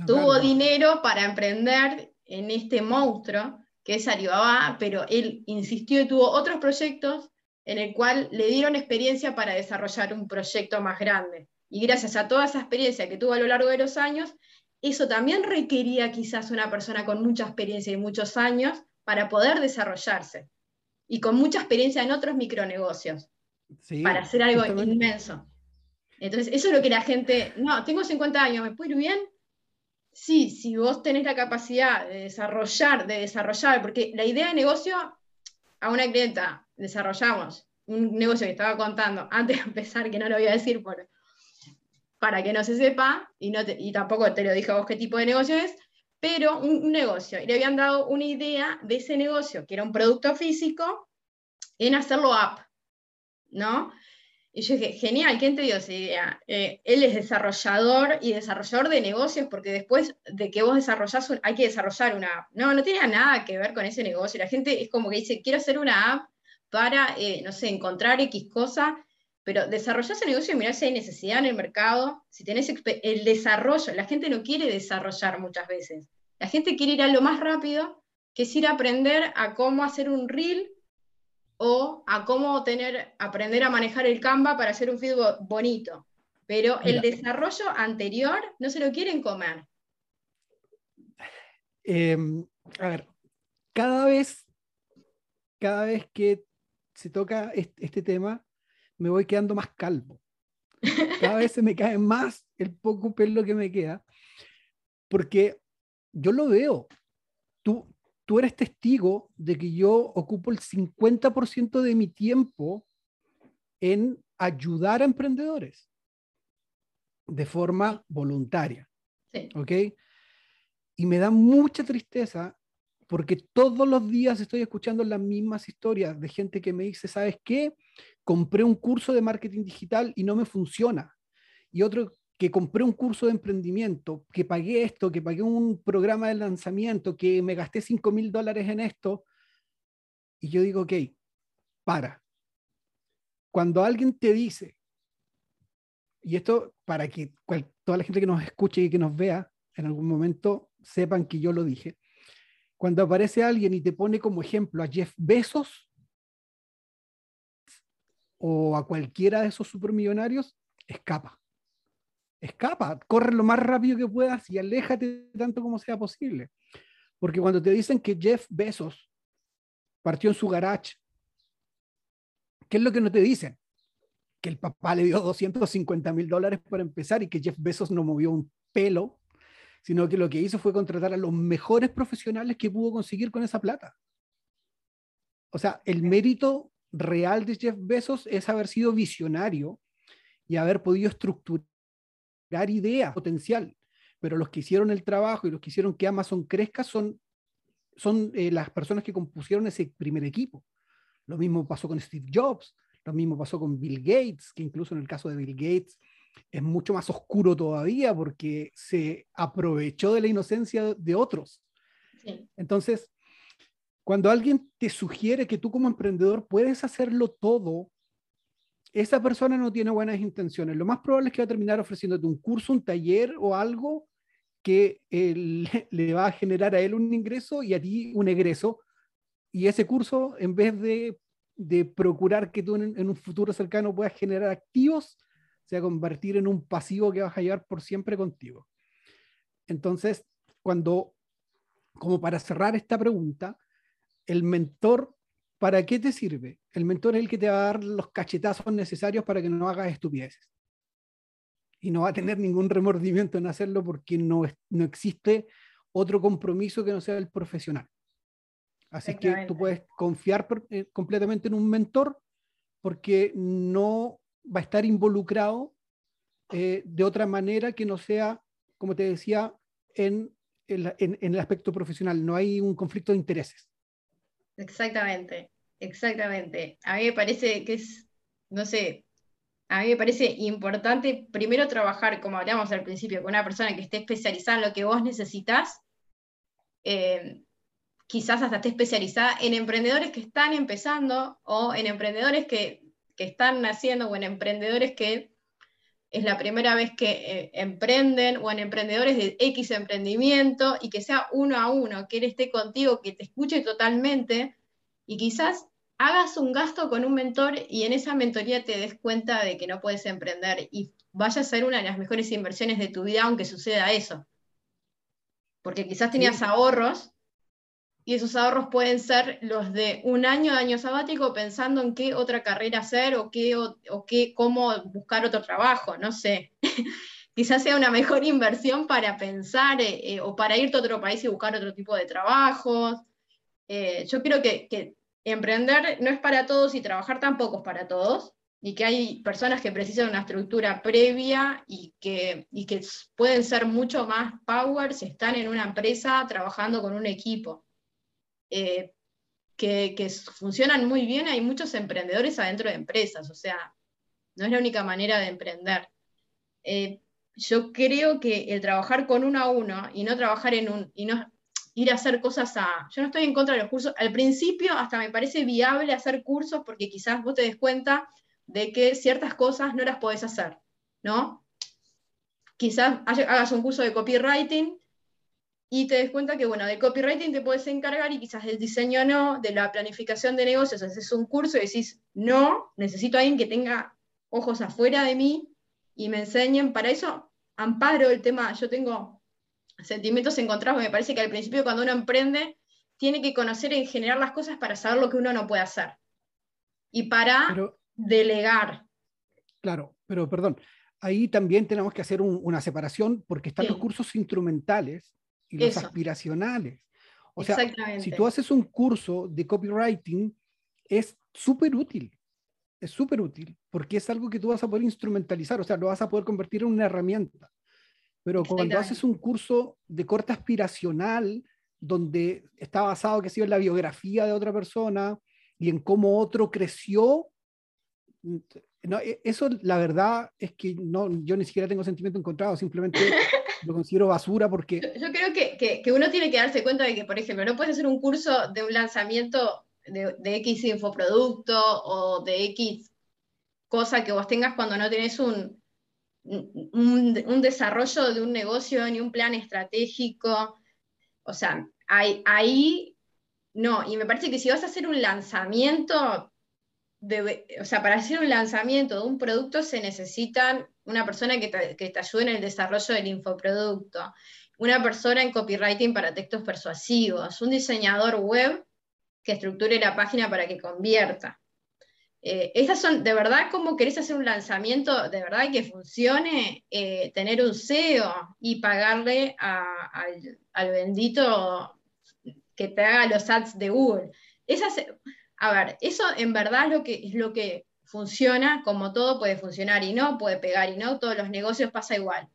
tuvo dinero para emprender en este monstruo que es Alibaba, pero él insistió y tuvo otros proyectos en el cual le dieron experiencia para desarrollar un proyecto más grande. Y gracias a toda esa experiencia que tuvo a lo largo de los años, eso también requería quizás una persona con mucha experiencia y muchos años para poder desarrollarse. Y con mucha experiencia en otros micronegocios para hacer algo inmenso. Entonces, eso es lo que la gente, no, tengo 50 años, ¿me puedo ir bien? Sí, si vos tenés la capacidad de desarrollar, de desarrollar, porque la idea de negocio, a una clienta desarrollamos un negocio que estaba contando antes de empezar, que no lo voy a decir por, para que no se sepa, y, no y tampoco te lo dije a vos qué tipo de negocio es, pero un, negocio, y le habían dado una idea de ese negocio, que era un producto físico, en hacerlo app, ¿no? Y yo dije, genial, ¿quién te dio esa idea? Eh, él es desarrollador y desarrollador de negocios, porque después de que vos desarrollás, hay que desarrollar una app. No, no tiene nada que ver con ese negocio. La gente es como que dice, quiero hacer una app para, eh, no sé, encontrar X cosa, pero desarrollás el negocio y mirá si hay necesidad en el mercado, si tenés el desarrollo. La gente no quiere desarrollar muchas veces. La gente quiere ir a lo más rápido, que es ir a aprender a cómo hacer un reel o a cómo tener, aprender a manejar el Canva para hacer un feed bonito. Pero el desarrollo anterior no se lo quieren comer. Em, a ver, cada vez, cada vez que se toca este, tema, me voy quedando más calvo. Cada vez se me cae más el poco pelo que me queda, porque yo lo veo. Tú, tú eres testigo de que yo ocupo el 50% de mi tiempo en ayudar a emprendedores de forma voluntaria. ¿Ok? Y me da mucha tristeza porque todos los días estoy escuchando las mismas historias de gente que me dice, ¿sabes qué? Compré un curso de marketing digital y no me funciona. Y otro que compré un curso de emprendimiento, que pagué esto, que pagué un programa de lanzamiento, que me gasté 5 mil dólares en esto. Y yo digo, ok, para. Cuando alguien te dice, y esto para que toda la gente que nos escuche y que nos vea en algún momento sepan que yo lo dije, cuando aparece alguien y te pone como ejemplo a Jeff Bezos o a cualquiera de esos supermillonarios, escapa escapa, corre lo más rápido que puedas y aléjate tanto como sea posible. Porque cuando te dicen que Jeff Bezos partió en su garage, ¿qué es lo que no te dicen? Que el papá le dio 250 mil dólares para empezar y que Jeff Bezos no movió un pelo, sino que lo que hizo fue contratar a los mejores profesionales que pudo conseguir con esa plata. O sea, el mérito real de Jeff Bezos es haber sido visionario y haber podido estructurar ideas, potencial. Pero los que hicieron el trabajo y los que hicieron que Amazon crezca son, son eh, las personas que compusieron ese primer equipo. Lo mismo pasó con Steve Jobs, lo mismo pasó con Bill Gates, que incluso en el caso de Bill Gates es mucho más oscuro todavía porque se aprovechó de la inocencia de otros. Entonces, cuando alguien te sugiere que tú como emprendedor puedes hacerlo todo, esa persona no tiene buenas intenciones. Lo más probable es que va a terminar ofreciéndote un curso, un taller o algo que (laughs) le va a generar a él un ingreso y a ti un egreso. Y ese curso, en vez de, procurar que tú en, un futuro cercano puedas generar activos, se va a convertir en un pasivo que vas a llevar por siempre contigo. Entonces, cuando, como para cerrar esta pregunta, el mentor, ¿para qué te sirve? El mentor es el que te va a dar los cachetazos necesarios para que no hagas estupideces. Y no va a tener ningún remordimiento en hacerlo porque no, no existe otro compromiso que no sea el profesional. Así que tú puedes confiar eh, completamente en un mentor porque no va a estar involucrado eh, de otra manera que no sea, como te decía, en, en, el aspecto profesional. No hay un conflicto de intereses. Exactamente, exactamente. A mí me parece que es, no sé, a mí me parece importante primero trabajar, como hablamos al principio, con una persona que esté especializada en lo que vos necesitas. Eh, quizás hasta esté especializada en emprendedores que están empezando o en emprendedores que que están naciendo o en emprendedores que es la primera vez que eh, emprenden o en emprendedores de X emprendimiento y que sea uno a uno, que él esté contigo, que te escuche totalmente y quizás hagas un gasto con un mentor y en esa mentoría te des cuenta de que no puedes emprender y vaya a ser una de las mejores inversiones de tu vida aunque suceda eso. Porque quizás tenías ahorros y esos ahorros pueden ser los de un año de año sabático pensando en qué otra carrera hacer o, qué, o, qué, cómo buscar otro trabajo, no sé. (laughs) Quizás sea una mejor inversión para pensar eh, eh, o para irte a otro país y buscar otro tipo de trabajos. Eh, yo creo que, que, emprender no es para todos y trabajar tampoco es para todos, y que hay personas que precisan una estructura previa y que, y que pueden ser mucho más power si están en una empresa trabajando con un equipo. Eh, que, funcionan muy bien, hay muchos emprendedores adentro de empresas, o sea, no es la única manera de emprender. Eh, yo creo que el trabajar con uno a uno y no trabajar en un, y no ir a hacer cosas a, yo no estoy en contra de los cursos, al principio hasta me parece viable hacer cursos porque quizás vos te des cuenta de que ciertas cosas no las podés hacer, ¿no? Quizás hagas un curso de copywriting y te des cuenta que, bueno, de copywriting te puedes encargar y quizás del diseño no, de la planificación de negocios, haces un curso y decís, no, necesito a alguien que tenga ojos afuera de mí y me enseñen. Para eso amparo el tema, yo tengo sentimientos encontrados, me parece que al principio cuando uno emprende, tiene que conocer en general las cosas para saber lo que uno no puede hacer. Y para delegar. Claro, pero perdón, ahí también tenemos que hacer una separación porque están los cursos instrumentales y los aspiracionales. O sea, si tú haces un curso de copywriting, es súper útil. Es súper útil porque es algo que tú vas a poder instrumentalizar, o sea, lo vas a poder convertir en una herramienta. Pero cuando haces un curso de corte aspiracional, donde está basado, que en la biografía de otra persona y en cómo otro creció, no, e, eso la verdad es que no, yo ni siquiera tengo sentimiento encontrado, simplemente (laughs) lo considero basura porque... Yo, creo que, que, uno tiene que darse cuenta de que, por ejemplo, no puedes hacer un curso de un lanzamiento de, de X infoproducto o de X cosa que vos tengas cuando no tenés un, un, desarrollo de un negocio ni un plan estratégico. O sea, ahí, no. Y me parece que si vas a hacer un lanzamiento, o sea, para hacer un lanzamiento de un producto se necesitan una persona que te, ayude en el desarrollo del infoproducto, una persona en copywriting para textos persuasivos, un diseñador web que estructure la página para que convierta. Eh, esas son, de verdad, como querés hacer un lanzamiento, de verdad que funcione, eh, tener un SEO y pagarle al, bendito que te haga los ads de Google. Esas, a ver, eso en verdad es lo que, es lo que funciona, como todo puede funcionar y no, puede pegar y no, todos los negocios pasa igual.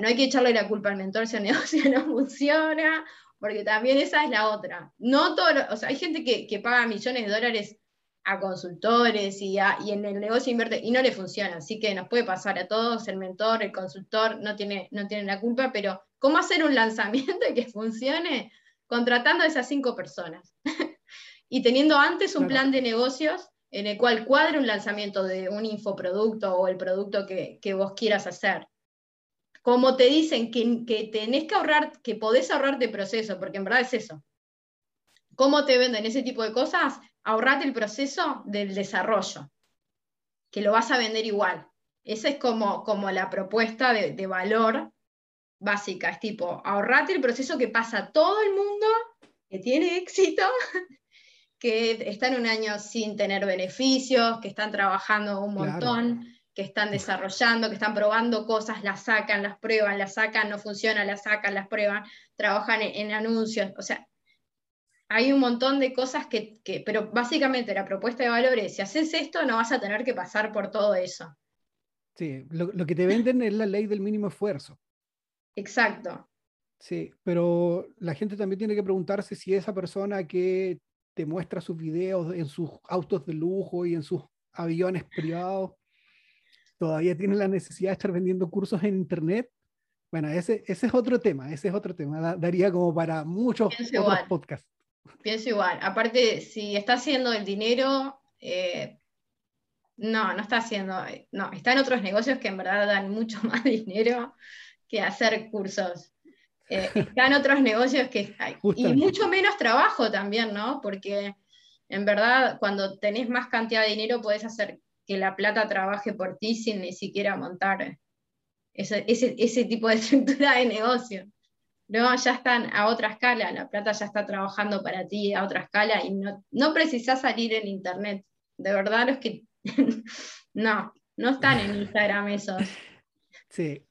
No hay que echarle la culpa al mentor si el (laughs) negocio no funciona, porque también esa es la otra. No todo, o sea, hay gente que, que paga millones de dólares a consultores y, y, en el negocio invierte y no le funciona. Así que nos puede pasar a todos, el mentor, el consultor, no tiene, no tiene la culpa, pero ¿cómo hacer un (laughs) lanzamiento que funcione? Contratando a esas cinco personas (laughs) y teniendo antes un plan de negocios en el cual cuadre un lanzamiento de un infoproducto o el producto que, que vos quieras hacer. Como te dicen que, que tenés que ahorrar, que podés ahorrarte proceso, porque en verdad es eso. ¿Cómo te venden ese tipo de cosas? ahorrate el proceso del desarrollo, que lo vas a vender igual. Esa es como, como la propuesta de, valor básica, es tipo, ahorrate el proceso que pasa todo el mundo, que tiene éxito, (laughs) que están un año sin tener beneficios, que están trabajando un montón, que están desarrollando, que están probando cosas, las sacan, las prueban, las sacan, no funciona, las sacan, las prueban, trabajan en anuncios, o sea, hay un montón de cosas que, pero básicamente la propuesta de valores, si haces esto, no vas a tener que pasar por todo eso. Sí, lo, que te venden es la ley del mínimo esfuerzo. Exacto. Sí, pero la gente también tiene que preguntarse si esa persona que te muestra sus videos en sus autos de lujo y en sus aviones privados, todavía tiene la necesidad de estar vendiendo cursos en Internet. Bueno, ese, ese es otro tema, ese es otro tema. daría como para muchos otros podcasts. Pienso igual. Aparte, si está haciendo el dinero, eh, no, no está haciendo, no, está en otros negocios que en verdad dan mucho (laughs) más dinero que hacer cursos. Eh, (laughs) está en otros negocios que hay, y mucho menos trabajo también, ¿no? Porque en verdad cuando tenés más cantidad de dinero podés hacer que la plata trabaje por ti sin ni siquiera montar ese, ese, ese tipo de (laughs) estructura de negocio. No, ya están a otra escala, la plata ya está trabajando para ti a otra escala y no, no precisas salir en internet. De verdad, los que (laughs) no, no están en Instagram esos. (laughs) Sí.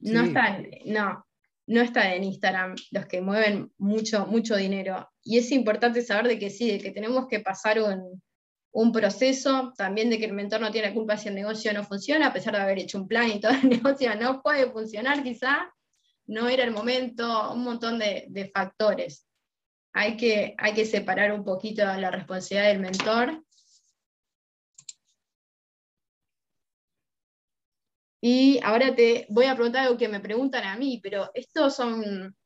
No están, no, no están en Instagram los que mueven mucho, mucho dinero. Y es importante saber de que sí, de que tenemos que pasar un, un proceso, también de que el mentor no tiene culpa si el negocio no funciona, a pesar de haber hecho un plan y todo el (laughs) negocio no puede funcionar quizá, no era el momento, un montón de, factores. Hay que, hay que separar un poquito la responsabilidad del mentor. Y ahora te voy a preguntar algo que me preguntan a mí, pero estos son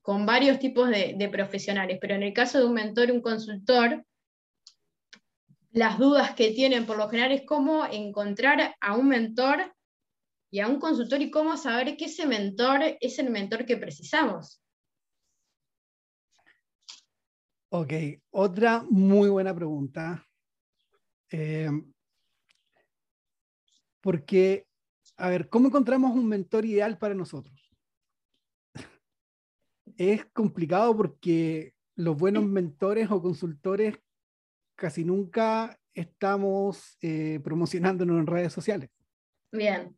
con varios tipos de, de profesionales, pero en el caso de un mentor, un consultor, las dudas que tienen por lo general es cómo encontrar a un mentor y a un consultor y cómo saber que ese mentor es el mentor que precisamos. Ok, otra muy buena pregunta. Eh, porque, a ver, ¿cómo encontramos un mentor ideal para nosotros? (laughs) es complicado porque los buenos mentores o consultores casi nunca estamos eh, promocionándonos en redes sociales. Bien.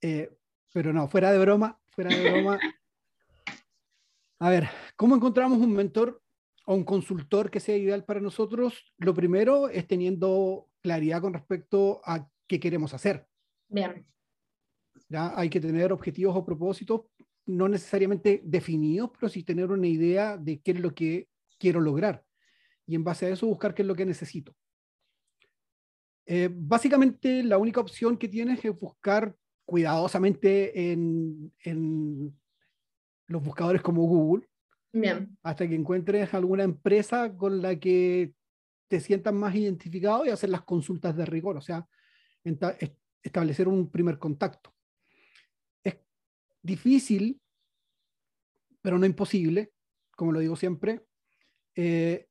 Eh, pero no, fuera de broma, fuera de broma. (laughs) A ver, ¿cómo encontramos un mentor o un consultor que sea ideal para nosotros? Lo primero es teniendo claridad con respecto a qué queremos hacer. Bien. ¿Ya? Hay que tener objetivos o propósitos, no necesariamente definidos, pero sí tener una idea de qué es lo que quiero lograr. Y en base a eso buscar qué es lo que necesito. Eh, básicamente la única opción que tienes es buscar cuidadosamente en, los buscadores como Google. Hasta que encuentres alguna empresa con la que te sientas más identificado y hacer las consultas de rigor, o sea, establecer un primer contacto. Es difícil, pero no imposible, como lo digo siempre, eh,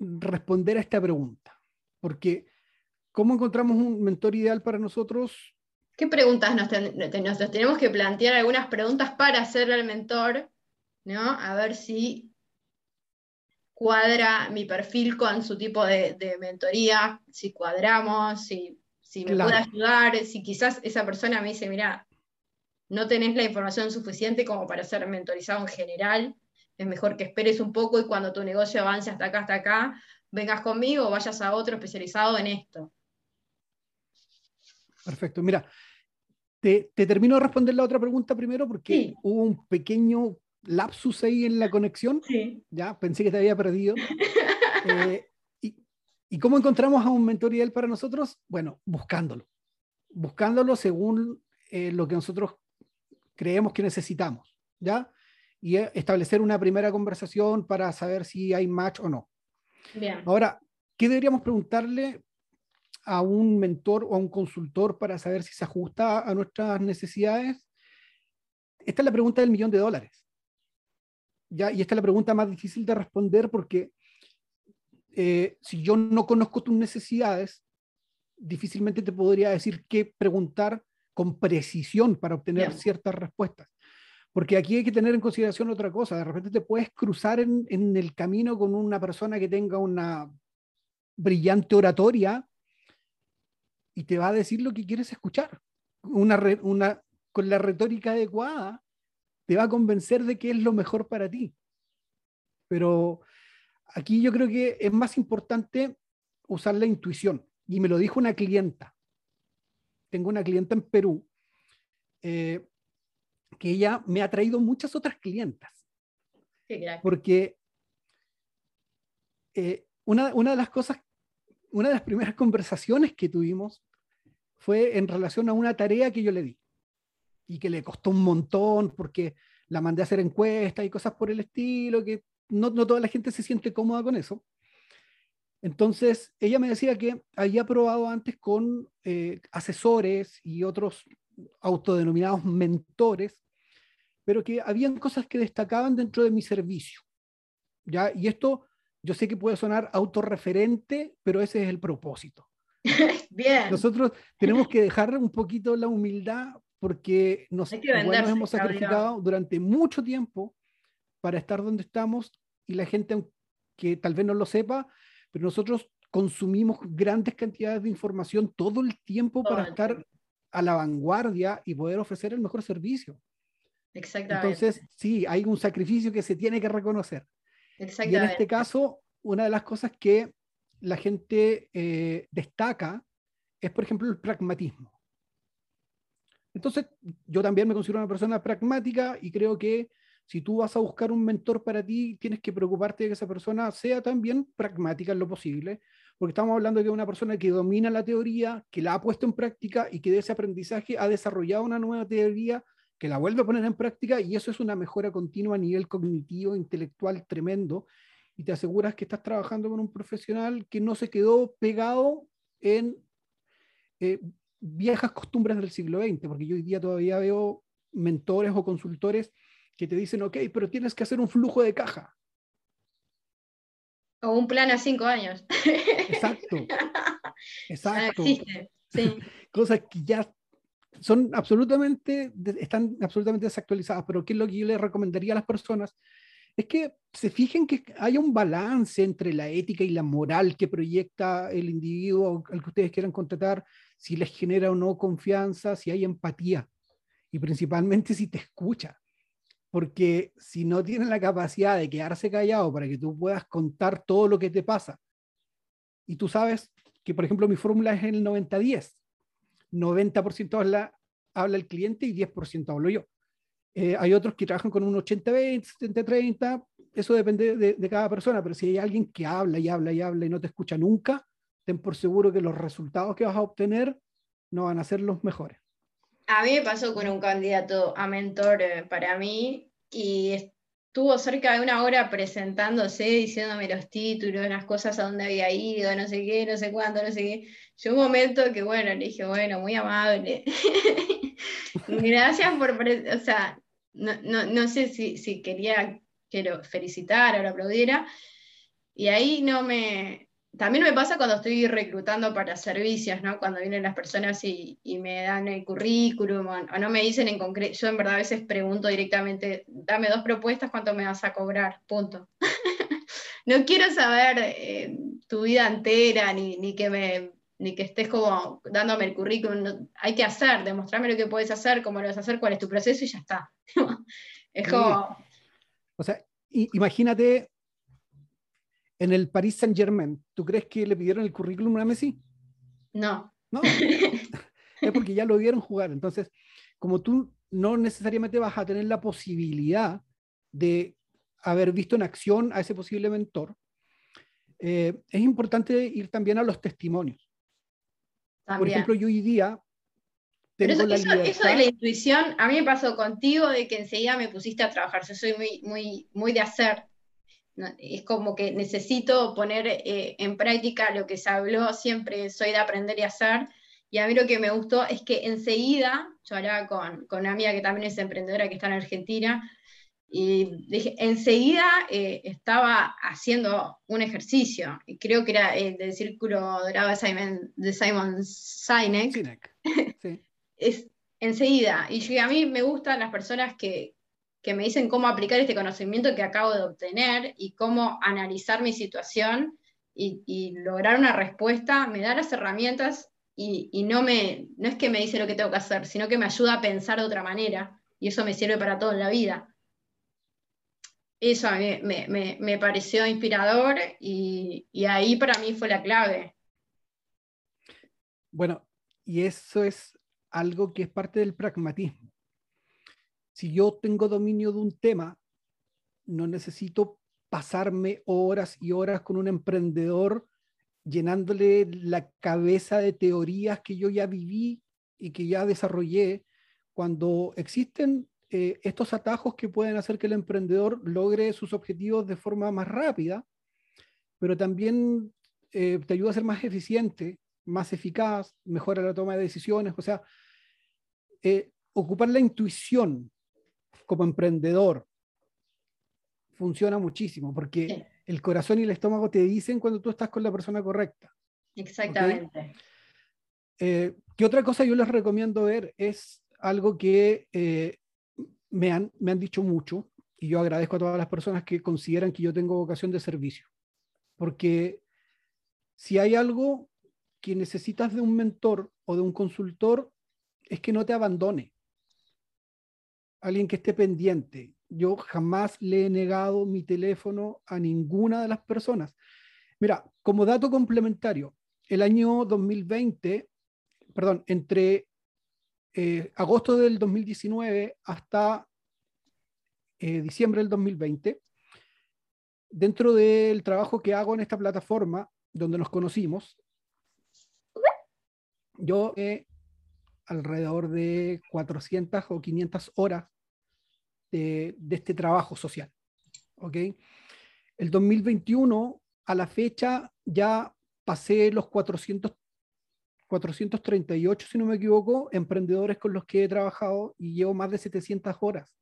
responder a esta pregunta, porque ¿Cómo encontramos un mentor ideal para nosotros? ¿Qué preguntas nos, tenemos que plantear? Algunas preguntas para hacerle al mentor, ¿no? A ver si cuadra mi perfil con su tipo de, mentoría, si cuadramos, si, me puede ayudar, si quizás esa persona me dice, mira, no tenés la información suficiente como para ser mentorizado en general, es mejor que esperes un poco y cuando tu negocio avance hasta acá, hasta acá, vengas conmigo o vayas a otro especializado en esto. Perfecto. Mira, te, termino de responder la otra pregunta primero porque hubo un pequeño lapsus ahí en la conexión. Sí. Ya, pensé que te había perdido. (laughs) Eh, y, cómo encontramos a un mentor ideal para nosotros? Bueno, buscándolo. Buscándolo según eh, lo que nosotros creemos que necesitamos. ¿Ya? y establecer una primera conversación para saber si hay match o no. Bien. Ahora, ¿qué deberíamos preguntarle a un mentor o a un consultor para saber si se ajusta a nuestras necesidades? Esta es la pregunta del millón de dólares. ¿Ya? Y esta es la pregunta más difícil de responder porque eh, si yo no conozco tus necesidades, difícilmente te podría decir qué preguntar con precisión para obtener ciertas respuestas. Porque aquí hay que tener en consideración otra cosa. De repente te puedes cruzar en, el camino con una persona que tenga una brillante oratoria y te va a decir lo que quieres escuchar. Una, una, con la retórica adecuada, te va a convencer de que es lo mejor para ti. Pero aquí yo creo que es más importante usar la intuición. Y me lo dijo una clienta. Tengo una clienta en Perú eh, que ella me ha traído muchas otras clientas. porque eh, una, una de las cosas, una de las primeras conversaciones que tuvimos fue en relación a una tarea que yo le di y que le costó un montón porque la mandé a hacer encuestas y cosas por el estilo, que no, no toda la gente se siente cómoda con eso. Entonces, ella me decía que había probado antes con eh, asesores y otros autodenominados mentores pero que habían cosas que destacaban dentro de mi servicio. ¿ya? Y esto yo sé que puede sonar autorreferente, pero ese es el propósito. (laughs) Bien. Nosotros tenemos que dejar un poquito la humildad porque nos, nos hemos sacrificado durante mucho tiempo para estar donde estamos y la gente, que tal vez no lo sepa, pero nosotros consumimos grandes cantidades de información todo el tiempo para estar a la vanguardia y poder ofrecer el mejor servicio. Exactamente. Entonces, sí, hay un sacrificio que se tiene que reconocer. Y en este caso, una de las cosas que la gente eh, destaca es, por ejemplo, el pragmatismo. Entonces, yo también me considero una persona pragmática y creo que si tú vas a buscar un mentor para ti, tienes que preocuparte de que esa persona sea también pragmática en lo posible, porque estamos hablando de una persona que domina la teoría, que la ha puesto en práctica y que de ese aprendizaje ha desarrollado una nueva teoría que la vuelve a poner en práctica y eso es una mejora continua a nivel cognitivo, intelectual tremendo y te aseguras que estás trabajando con un profesional que no se quedó pegado en eh, viejas costumbres del siglo XX, porque yo hoy día todavía veo mentores o consultores que te dicen, ok, pero tienes que hacer un flujo de caja. O un plan a cinco años. Exacto. (laughs) Exacto. existe, sí. (laughs) Cosas que ya son absolutamente, están absolutamente desactualizadas, pero ¿qué es lo que yo les recomendaría a las personas? Es que se fijen que haya un balance entre la ética y la moral que proyecta el individuo al que ustedes quieran contratar, si les genera o no confianza, si hay empatía y principalmente si te escucha. Porque si no tienen la capacidad de quedarse callado para que tú puedas contar todo lo que te pasa, y tú sabes que, por ejemplo, mi fórmula es el 90-10, 90% habla, habla el cliente y 10% hablo yo. Eh, hay otros que trabajan con un 80-20, 70-30, eso depende de, cada persona, pero si hay alguien que habla y habla y habla y no te escucha nunca, ten por seguro que los resultados que vas a obtener no van a ser los mejores. A mí me pasó con un candidato a mentor eh, para mí y estuvo cerca de una hora presentándose, diciéndome los títulos, las cosas a dónde había ido, no sé qué, no sé cuándo, no sé qué. Yo un momento que, bueno, le dije, bueno, muy amable. (laughs) Gracias por, o sea, no, no, no sé si, si, quería que lo felicitara o lo aplaudiera. Y ahí no me, también me pasa cuando estoy reclutando para servicios, ¿no? Cuando vienen las personas y, me dan el currículum o, no me dicen en concreto, yo en verdad a veces pregunto directamente, dame dos propuestas, ¿cuánto me vas a cobrar? Punto. (laughs) no quiero saber eh, tu vida entera, ni, que me, ni que estés como dándome el currículum. hay que hacer, demostrarme lo que puedes hacer, cómo lo vas a hacer, cuál es tu proceso y ya está. (laughs) es como... O sea, imagínate en el Paris Saint Germain, ¿tú crees que le pidieron el currículum a Messi? No. No, (laughs) es porque ya lo vieron jugar. Entonces, como tú no necesariamente vas a tener la posibilidad de haber visto en acción a ese posible mentor, eh, es importante ir también a los testimonios. Por ejemplo, yo hoy día tengo eso, libertad... eso, de la intuición, a mí me pasó contigo de que enseguida me pusiste a trabajar. Yo soy muy, muy, muy de hacer. Es como que necesito poner eh, en práctica lo que se habló, siempre soy de aprender y hacer. Y a mí lo que me gustó es que enseguida, yo hablaba con, con una amiga que también es emprendedora que está en Argentina, y dije, enseguida eh, estaba haciendo un ejercicio, y creo que era el del círculo dorado de Simon, de Simon Sinek. (laughs) es, enseguida. Y a mí me gustan las personas que, que me dicen cómo aplicar este conocimiento que acabo de obtener y cómo analizar mi situación y, lograr una respuesta, me da las herramientas y, no, me, no es que me dice lo que tengo que hacer, sino que me ayuda a pensar de otra manera. Y eso me sirve para todo en la vida eso a mí me, pareció inspirador y, ahí para mí fue la clave. Bueno, y eso es algo que es parte del pragmatismo. Si yo tengo dominio de un tema, no necesito pasarme horas y horas con un emprendedor llenándole la cabeza de teorías que yo ya viví y que ya desarrollé, cuando existen eh, estos atajos que pueden hacer que el emprendedor logre sus objetivos de forma más rápida, pero también eh, te ayuda a ser más eficiente, más eficaz, mejora la toma de decisiones, o sea, eh, ocupar la intuición como emprendedor funciona muchísimo porque el corazón y el estómago te dicen cuando tú estás con la persona correcta. Exactamente. ¿Qué otra cosa yo les recomiendo ver? Es algo que me han, me han dicho mucho y yo agradezco a todas las personas que consideran que yo tengo vocación de servicio. Porque si hay algo que necesitas de un mentor o de un consultor, es que no te abandone. Alguien que esté pendiente. Yo jamás le he negado mi teléfono a ninguna de las personas. Mira, como dato complementario, el año 2020, perdón, entre eh, agosto del 2019 hasta eh, diciembre del 2020, dentro del trabajo que hago en esta plataforma donde nos conocimos, yo alrededor de 400 o 500 horas de, de este trabajo social. ¿ok? El 2021, a la fecha, ya pasé los 400 438, si no me equivoco, emprendedores con los que he trabajado y llevo más de 700 horas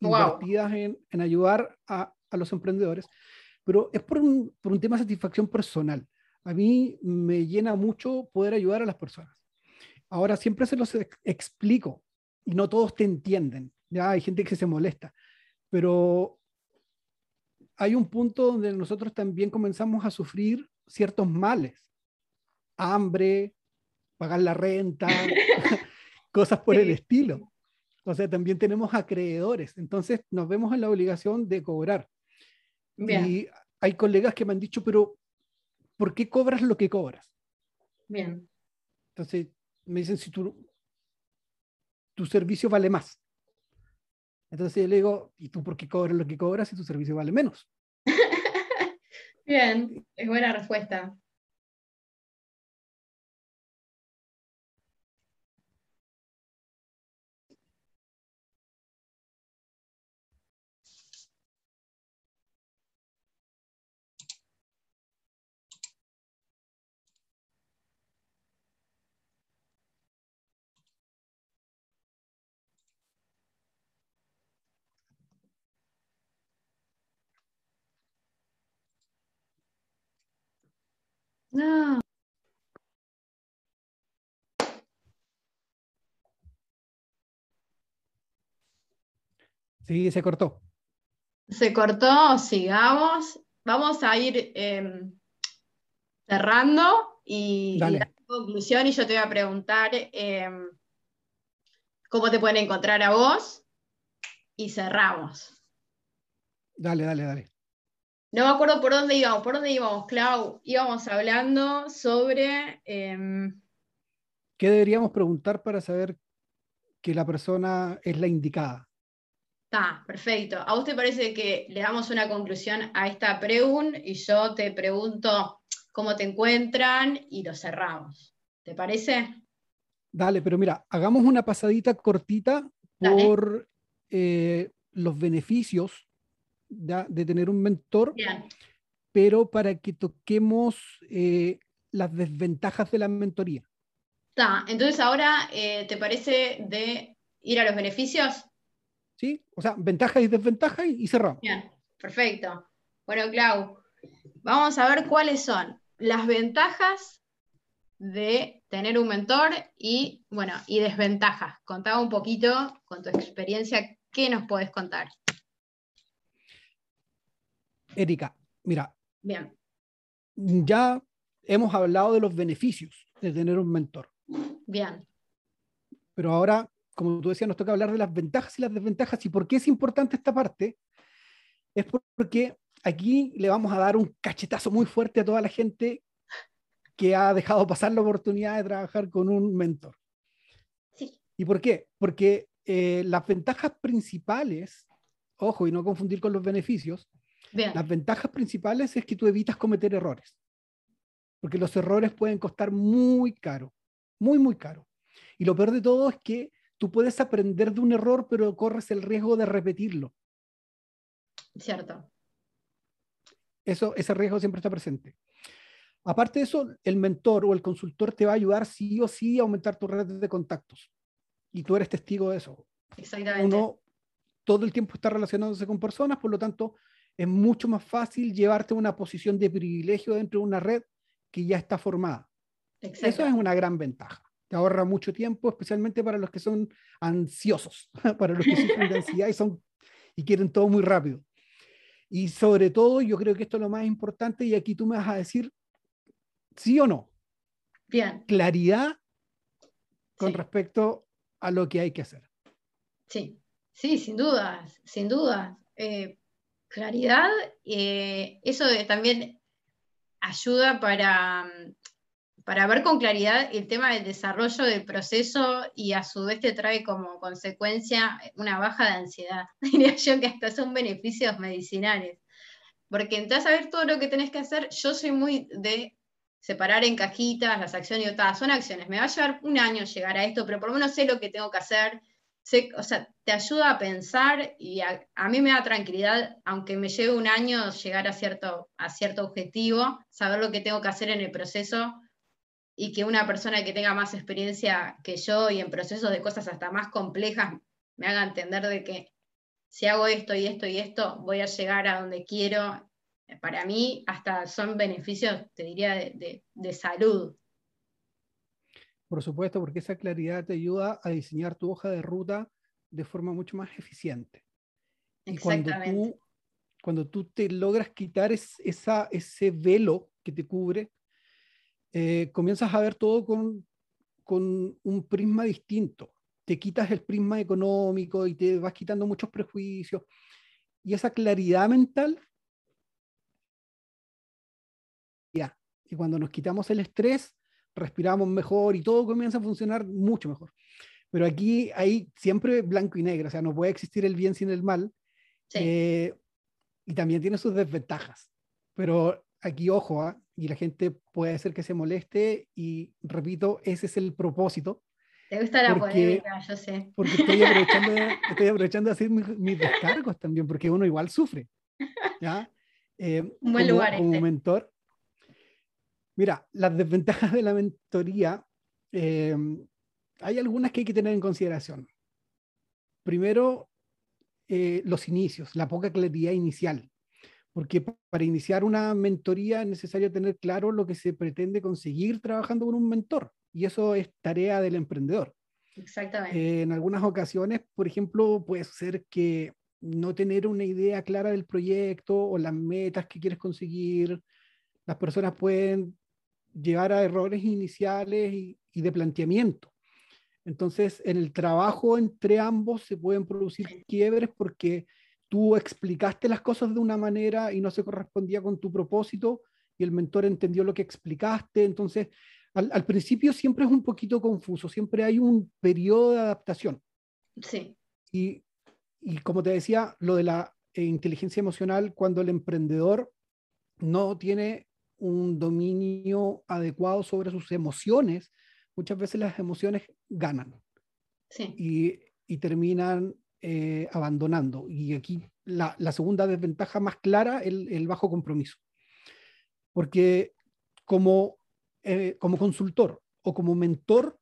invertidas en, en, ayudar a, a, los emprendedores. Pero es por un, por un tema de satisfacción personal. A mí me llena mucho poder ayudar a las personas. Ahora, siempre se los explico y no todos te entienden. Ya hay gente que se molesta, pero hay un punto donde nosotros también comenzamos a sufrir ciertos males, hambre, pagar la renta, (laughs) cosas por el estilo. O sea, también tenemos acreedores, entonces nos vemos en la obligación de cobrar. Y hay colegas que me han dicho, pero ¿por qué cobras lo que cobras? Bien. Entonces me dicen, si tu, tu servicio vale más. Entonces yo le digo, ¿y tú por qué cobras lo que cobras si tu servicio vale menos? (laughs) Bien, es buena respuesta. No. Sí, se cortó. Se cortó, sigamos. Vamos a ir em, cerrando y, la conclusión y yo te voy a preguntar em, cómo te pueden encontrar a vos y cerramos. Dale, dale, dale. No me acuerdo por dónde íbamos. ¿Por dónde íbamos, Clau? Íbamos hablando sobre... Em, ¿Qué deberíamos preguntar para saber que la persona es la indicada? Está, perfecto. ¿A te parece que le damos una conclusión a esta pregunta y yo te pregunto cómo te encuentran y lo cerramos? ¿Te parece? Dale, pero mira, hagamos una pasadita cortita por eh, los beneficios de tener un mentor, pero para que toquemos eh, las desventajas de la mentoría. Está, entonces ahora, eh, ¿te parece de ir a los beneficios? ¿sí? O sea, ventajas y desventajas y, cerramos. Bien, perfecto. Bueno, Clau, vamos a ver cuáles son las ventajas de tener un mentor y, bueno, y desventajas. Contaba un poquito con tu experiencia, ¿qué nos puedes contar? Erika, mira. Bien. Ya hemos hablado de los beneficios de tener un mentor. Bien. Pero ahora como tú decías, nos toca hablar de las ventajas y las desventajas. ¿Y por qué es importante esta parte? Es porque aquí le vamos a dar un cachetazo muy fuerte a toda la gente que ha dejado pasar la oportunidad de trabajar con un mentor. Sí. ¿Y por qué? Porque eh, las ventajas principales, ojo, y no confundir con los beneficios, las ventajas principales es que tú evitas cometer errores. Porque los errores pueden costar muy caro, muy, muy caro. Y lo peor de todo es que tú puedes aprender de un error, pero corres el riesgo de repetirlo. Cierto. Eso, ese riesgo siempre está presente. Aparte de eso, el mentor o el consultor te va a ayudar sí o sí a aumentar tu red de contactos. Y tú eres testigo de eso. Exactamente. Uno todo el tiempo está relacionándose con personas, por lo tanto, es mucho más fácil llevarte a una posición de privilegio dentro de una red que ya está formada. Eso es una gran ventaja te ahorra mucho tiempo, especialmente para los que son ansiosos, (laughs) para los que sufren de ansiedad y, son, y quieren todo muy rápido. Y sobre todo, yo creo que esto es lo más importante, y aquí tú me vas a decir sí o no. Bien. Claridad con respecto a lo que hay que hacer. Sí, sí, sin dudas, sin dudas. Eh, claridad, eh, eso también ayuda para para ver con claridad el tema del desarrollo del proceso y a su vez te trae como consecuencia una baja de ansiedad. (laughs) Diría yo que hasta son beneficios medicinales. Porque entras a ver todo lo que tenés que hacer. Yo soy muy de separar en cajitas las acciones y otras. Son acciones. Me va a llevar un año llegar a esto, pero por lo menos sé lo que tengo que hacer. O sea, te ayuda a pensar y a, a, mí me da tranquilidad, aunque me lleve un año llegar a cierto, a cierto objetivo, saber lo que tengo que hacer en el proceso y que una persona que tenga más experiencia que yo y en procesos de cosas hasta más complejas me haga entender de que si hago esto y esto y esto, voy a llegar a donde quiero. Para mí, hasta son beneficios, te diría, de, salud. Por supuesto, porque esa claridad te ayuda a diseñar tu hoja de ruta de forma mucho más eficiente. Y cuando tú, cuando tú te logras quitar esa, ese velo que te cubre, eh, comienzas a ver todo con, con un prisma distinto. Te quitas el prisma económico y te vas quitando muchos prejuicios. Y esa claridad mental, ya. Y cuando nos quitamos el estrés, respiramos mejor y todo comienza a funcionar mucho mejor. Pero aquí hay siempre blanco y negro, o sea, no puede existir el bien sin el mal. Eh, y también tiene sus desventajas. Pero aquí, ojo, ¿ah? y la gente puede ser que se moleste, y repito, ese es el propósito. Te gusta la polémica, yo sé. Porque estoy aprovechando, estoy aprovechando de hacer mis, descargos también, porque uno igual sufre. ¿ya? (laughs) Eh, Un buen lugar. Como este. mentor. Mira, las desventajas de la mentoría, eh, hay algunas que hay que tener en consideración. Primero, eh, los inicios, la poca claridad inicial porque para iniciar una mentoría es necesario tener claro lo que se pretende conseguir trabajando con un mentor, y eso es tarea del emprendedor. Exactamente. Eh, en algunas ocasiones, por ejemplo, puede ser que no tener una idea clara del proyecto o las metas que quieres conseguir, las personas pueden llevar a errores iniciales y, y de planteamiento. Entonces, en el trabajo entre ambos se pueden producir quiebres porque tú explicaste las cosas de una manera y no se correspondía con tu propósito y el mentor entendió lo que explicaste. Entonces, al, principio siempre es un poquito confuso, siempre hay un periodo de adaptación. Sí. Y, y como te decía, lo de la eh, inteligencia emocional, cuando el emprendedor no tiene un dominio adecuado sobre sus emociones, muchas veces las emociones ganan sí. y, y, terminan eh, abandonando. Y aquí la, la, segunda desventaja más clara, el, el bajo compromiso. Porque como eh, como consultor o como mentor,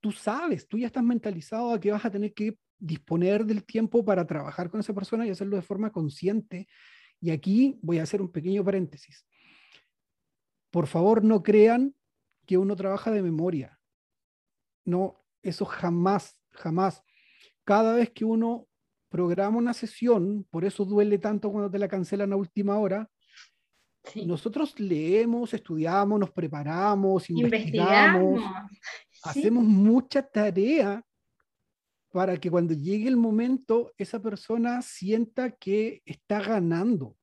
tú sabes, tú ya estás mentalizado a que vas a tener que disponer del tiempo para trabajar con esa persona y hacerlo de forma consciente. Y aquí voy a hacer un pequeño paréntesis. Por favor, no crean que uno trabaja de memoria. No, eso jamás, jamás. Cada vez que uno programa una sesión, por eso duele tanto cuando te la cancelan a última hora, nosotros leemos, estudiamos, nos preparamos, investigamos, hacemos mucha tarea para que cuando llegue el momento esa persona sienta que está ganando.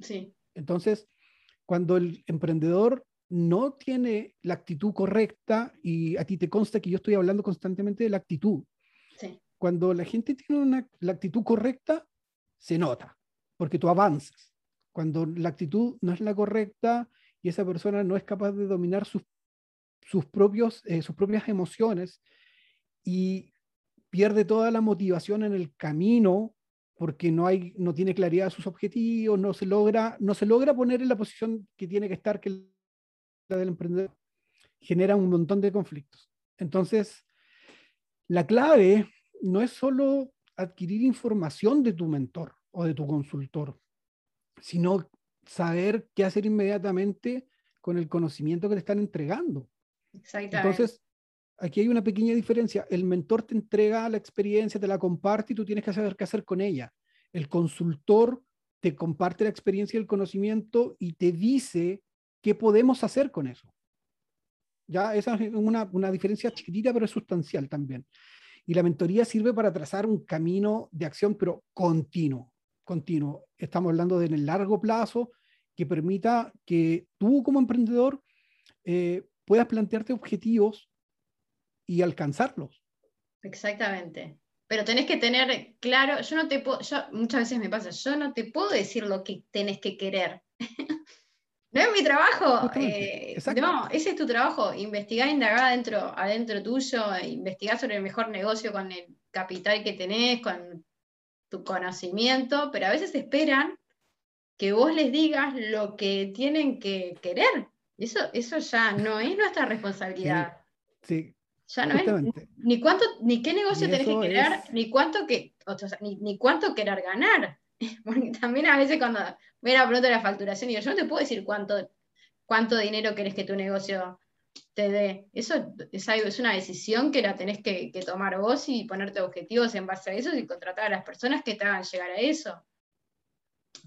Sí. Entonces, cuando el emprendedor no tiene la actitud correcta, y a ti te consta que yo estoy hablando constantemente de la actitud, sí. cuando la gente tiene una, la actitud correcta, se nota, porque tú avanzas cuando la actitud no es la correcta y esa persona no es capaz de dominar sus, sus, propios, eh, sus propias emociones y pierde toda la motivación en el camino porque no, hay, no tiene claridad de sus objetivos, no se, logra, no se logra poner en la posición que tiene que estar, que la del emprendedor, genera un montón de conflictos. Entonces, la clave no es solo adquirir información de tu mentor o de tu consultor, sino saber qué hacer inmediatamente con el conocimiento que te están entregando. Entonces, aquí hay una pequeña diferencia. El mentor te entrega la experiencia, te la comparte y tú tienes que saber qué hacer con ella. El consultor te comparte la experiencia y el conocimiento y te dice qué podemos hacer con eso. Ya esa es una, una diferencia chiquitita, pero es sustancial también. Y la mentoría sirve para trazar un camino de acción, pero continuo continuo. Estamos hablando de en el largo plazo que permita que tú como emprendedor eh, puedas plantearte objetivos y alcanzarlos. Exactamente. Pero tenés que tener claro, yo no te puedo, yo, muchas veces me pasa, yo no te puedo decir lo que tenés que querer. (laughs) no es mi trabajo. Eh, no, ese es tu trabajo. Investigar, indagar adentro, adentro tuyo, investigar sobre el mejor negocio con el capital que tenés, con tu conocimiento, pero a veces esperan que vos les digas lo que tienen que querer. Eso, eso ya no es nuestra responsabilidad. Sí. Ya no es ni cuánto, ni qué negocio tenés que querer, ni cuánto que, ni, cuánto querer ganar. (laughs) Porque también a veces cuando me la pregunta de la facturación, digo, yo no te puedo decir cuánto, cuánto dinero querés que tu negocio te dé. Eso es, algo, es una decisión que la tenés que, tomar vos y ponerte objetivos en base a eso y contratar a las personas que te hagan llegar a eso.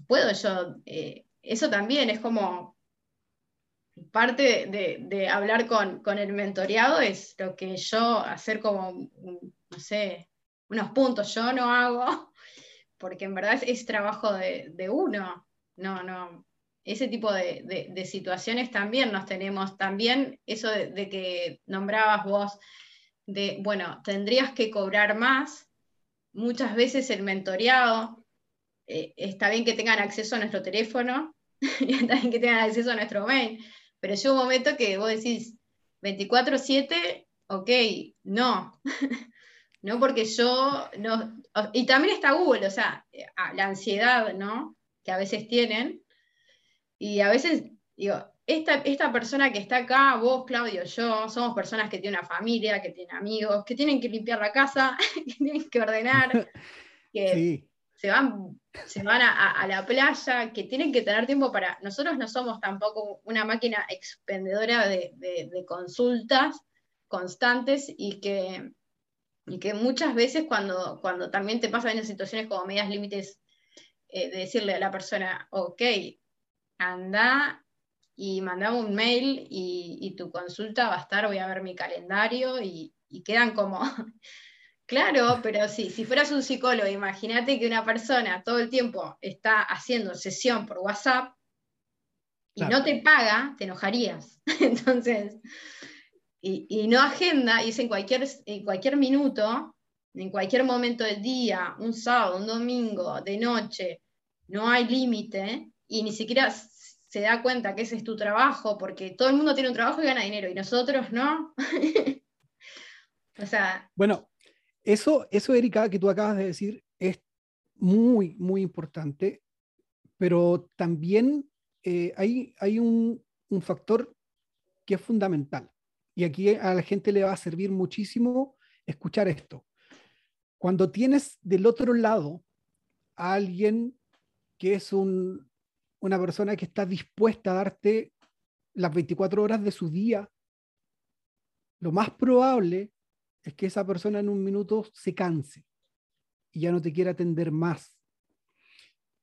Puedo yo, eh, eso también es como parte de, hablar con, el mentoreado, es lo que yo hacer como, no sé, unos puntos, yo no hago, (laughs) porque en verdad es, trabajo de, de uno. No, no, ese tipo de, situaciones también nos tenemos, también eso de, que nombrabas vos, de, bueno, tendrías que cobrar más, muchas veces el mentoreado, eh, está bien que tengan acceso a nuestro teléfono, (laughs) está bien que tengan acceso a nuestro mail, pero llega un momento que vos decís 24/7, ok, no. (laughs) no porque yo no y también está Google, o sea, la ansiedad, ¿no? que a veces tienen, y a veces, digo, esta, esta persona que está acá, vos, Claudio, yo, somos personas que tienen una familia, que tienen amigos, que tienen que limpiar la casa, (laughs) que tienen que ordenar, (laughs) que se van, se van a, la playa, que tienen que tener tiempo para... Nosotros no somos tampoco una máquina expendedora de, consultas constantes y que, y que muchas veces cuando, cuando también te pasan en situaciones como medias límites, eh, de decirle a la persona, ok, anda y mandame un mail y, tu consulta va a estar, voy a ver mi calendario y, quedan como, Claro, pero sí, si fueras un psicólogo, imagínate que una persona todo el tiempo está haciendo sesión por WhatsApp y no te paga, te enojarías. (laughs) Entonces, y, no agenda, y es en cualquier, en cualquier minuto, en cualquier momento del día, un sábado, un domingo, de noche, no hay límite, y ni siquiera se da cuenta que ese es tu trabajo, porque todo el mundo tiene un trabajo y gana dinero, y nosotros no. (laughs) o sea. Bueno, eso, eso, Erika, que tú acabas de decir, es muy, muy importante, pero también eh, hay, hay un, un factor que es fundamental. Y aquí a la gente le va a servir muchísimo escuchar esto. Cuando tienes del otro lado a alguien que es un, una persona que está dispuesta a darte las 24 horas de su día, lo más probable es que esa persona en un minuto se canse y ya no te quiera atender más.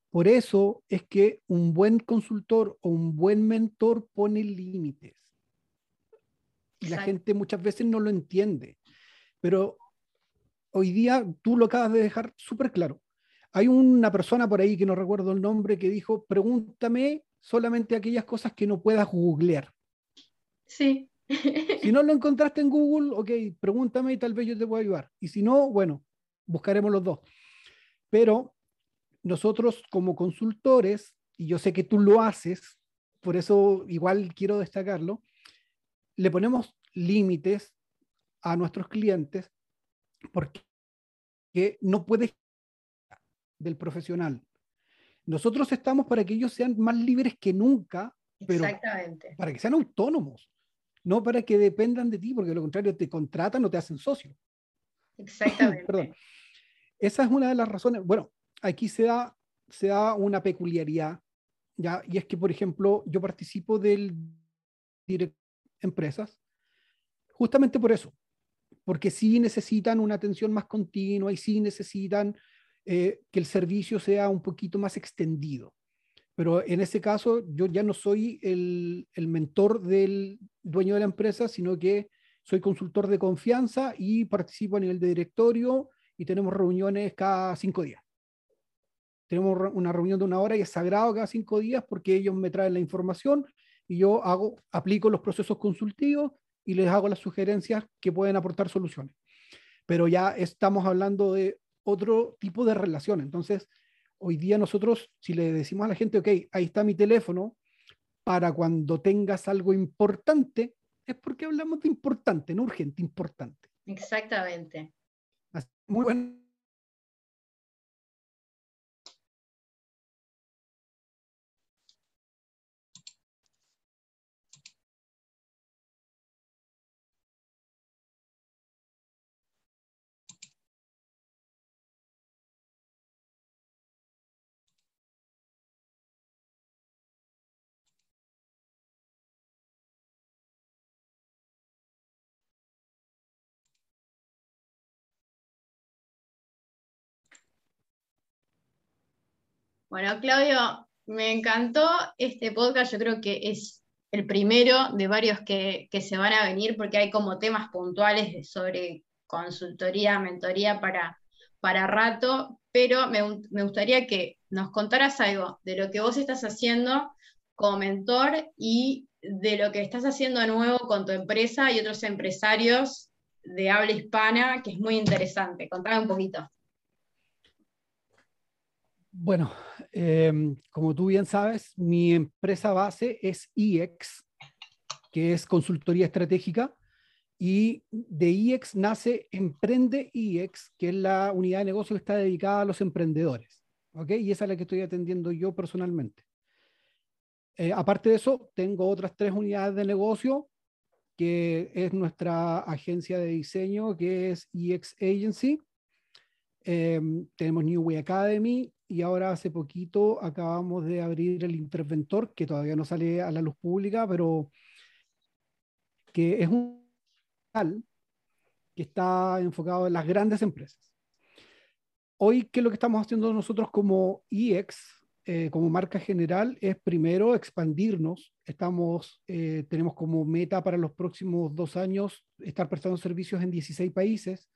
Por eso es que un buen consultor o un buen mentor pone límites. Y la gente muchas veces no lo entiende. Pero hoy día tú lo acabas de dejar súper claro. Hay una persona por ahí que no recuerdo el nombre que dijo, pregúntame solamente aquellas cosas que no puedas googlear. Sí. Si no lo encontraste en Google, ok, pregúntame y tal vez yo te pueda ayudar. Y si no, bueno, buscaremos los dos. Pero nosotros como consultores, y yo sé que tú lo haces, por eso igual quiero destacarlo, le ponemos límites a nuestros clientes porque no puede del profesional. Nosotros estamos para que ellos sean más libres que nunca, pero para que sean autónomos no para que dependan de ti, porque de lo contrario te contratan o te hacen socio. Exactamente. (coughs) Perdón. Esa es una de las razones. Bueno, aquí se da, se da una peculiaridad, ¿ya? y es que, por ejemplo, yo participo del director de empresas justamente por eso, porque sí necesitan una atención más continua y sí necesitan eh, que el servicio sea un poquito más extendido. Pero en ese caso, yo ya no soy el, mentor del dueño de la empresa, sino que soy consultor de confianza y participo a nivel de directorio y tenemos reuniones cada cinco días. Tenemos una reunión de una hora y es sagrado cada cinco días porque ellos me traen la información y yo hago, aplico los procesos consultivos y les hago las sugerencias que pueden aportar soluciones. Pero ya estamos hablando de otro tipo de relación. Entonces, hoy día nosotros, si le decimos a la gente, ok, ahí está mi teléfono, para cuando tengas algo importante, es porque hablamos de importante, no urgente, importante. Exactamente. Muy bueno. Bueno, Claudio, me encantó este podcast, yo creo que es el primero de varios que, se van a venir porque hay como temas puntuales sobre consultoría, mentoría para, para rato, pero me, me gustaría que nos contaras algo de lo que vos estás haciendo como mentor y de lo que estás haciendo nuevo con tu empresa y otros empresarios de habla hispana, que es muy interesante. Contame un poquito. Bueno, em, como tú bien sabes, mi empresa base es IEX, que es consultoría estratégica, y de IEX nace Emprende IEX, que es la unidad de negocio que está dedicada a los emprendedores. ¿ok? Y esa es la que estoy atendiendo yo personalmente. Eh, aparte de eso, tengo otras tres unidades de negocio, que es nuestra agencia de diseño, que es EX Agency. Em, tenemos New Way Academy y ahora hace poquito acabamos de abrir el interventor, que todavía no sale a la luz pública, pero que es un que está enfocado en las grandes empresas. Hoy, ¿qué es lo que estamos haciendo nosotros como IEX, eh, como marca general? Es primero expandirnos. Estamos, eh, tenemos como meta para los próximos dos años estar prestando servicios en 16 países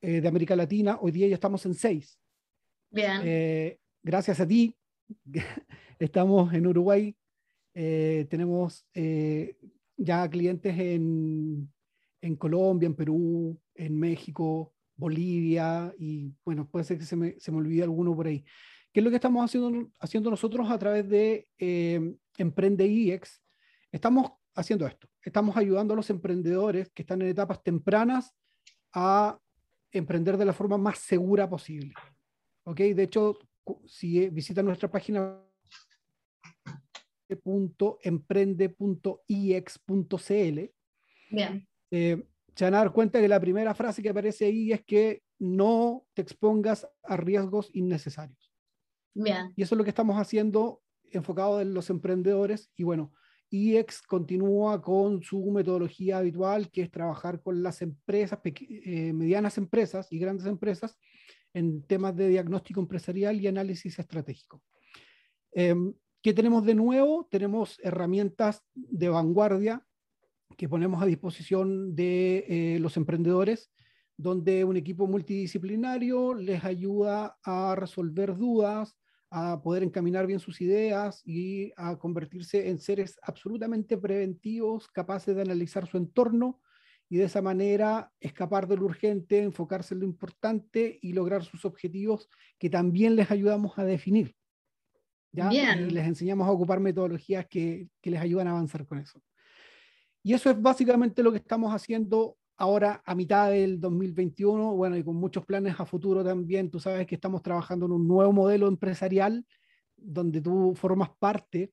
eh, de América Latina. Hoy día ya estamos en seis. Eh, gracias a ti, (laughs) estamos en Uruguay. Eh, tenemos ya clientes en, en, Colombia, en Perú, en México, Bolivia y bueno, puede ser que se me, se me olvide alguno por ahí. ¿Qué es lo que estamos haciendo, haciendo nosotros a través de Emprende IEX? Estamos haciendo esto. Estamos ayudando a los emprendedores que están en etapas tempranas a emprender de la forma más segura posible. ¿Ok? De hecho, si visitan nuestra página emprende.iex.cl, Bien. Eh, se van a dar cuenta que la primera frase que aparece ahí es que no te expongas a riesgos innecesarios. Bien. Y eso es lo que estamos haciendo enfocado en los emprendedores. Y bueno, IEX continúa con su metodología habitual, que es trabajar con las empresas, eh, medianas empresas y grandes empresas en temas de diagnóstico empresarial y análisis estratégico. Em, ¿Qué tenemos de nuevo? Tenemos herramientas de vanguardia que ponemos a disposición de eh, los emprendedores, donde un equipo multidisciplinario les ayuda a resolver dudas, a poder encaminar bien sus ideas y a convertirse en seres absolutamente preventivos, capaces de analizar su entorno y de esa manera escapar de lo urgente, enfocarse en lo importante y lograr sus objetivos que también les ayudamos a definir. ¿ya? Y les enseñamos a ocupar metodologías que, que les ayudan a avanzar con eso. Y eso es básicamente lo que estamos haciendo ahora a mitad del 2021, bueno, y con muchos planes a futuro también, tú sabes que estamos trabajando en un nuevo modelo empresarial donde tú formas parte,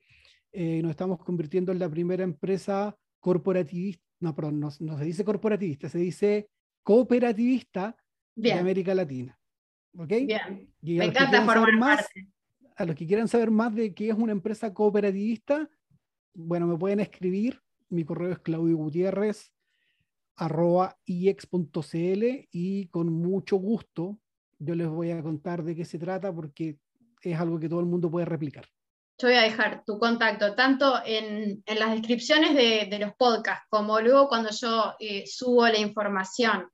eh, nos estamos convirtiendo en la primera empresa corporativista, no, perdón, no, se dice corporativista, se dice cooperativista de América Latina. ¿Ok? Bien. Me encanta formar más, parte. A los que quieran saber más de qué es una empresa cooperativista, bueno, me pueden escribir. Mi correo es Claudio Gutiérrez arroba iex.cl y con mucho gusto yo les voy a contar de qué se trata porque es algo que todo el mundo puede replicar. Yo voy a dejar tu contacto tanto en, en las descripciones de, de, los podcasts como luego cuando yo eh, subo la información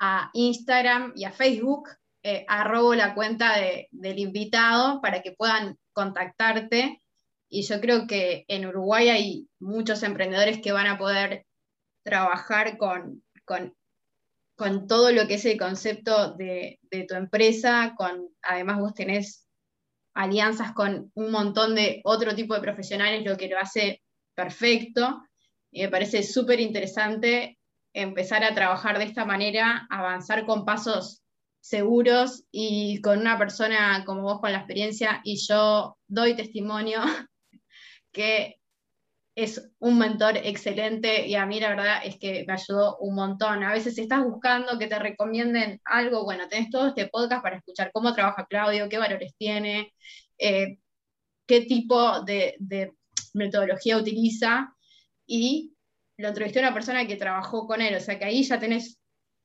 a Instagram y a Facebook, eh, arrobo la cuenta de, del invitado para que puedan contactarte. Y yo creo que en Uruguay hay muchos emprendedores que van a poder trabajar con, con, con, todo lo que es el concepto de, de, tu empresa, con, además vos tenés alianzas con un montón de otro tipo de profesionales, lo que lo hace perfecto. Y me parece súper interesante empezar a trabajar de esta manera, avanzar con pasos seguros y con una persona como vos con la experiencia y yo doy testimonio (laughs) que es un mentor excelente y a mí la verdad es que me ayudó un montón. A veces estás buscando que te recomienden algo, bueno, tenés todo este podcast para escuchar cómo trabaja Claudio, qué valores tiene, eh, qué tipo de, metodología utiliza y lo entrevisté a una persona que trabajó con él, o sea que ahí ya tenés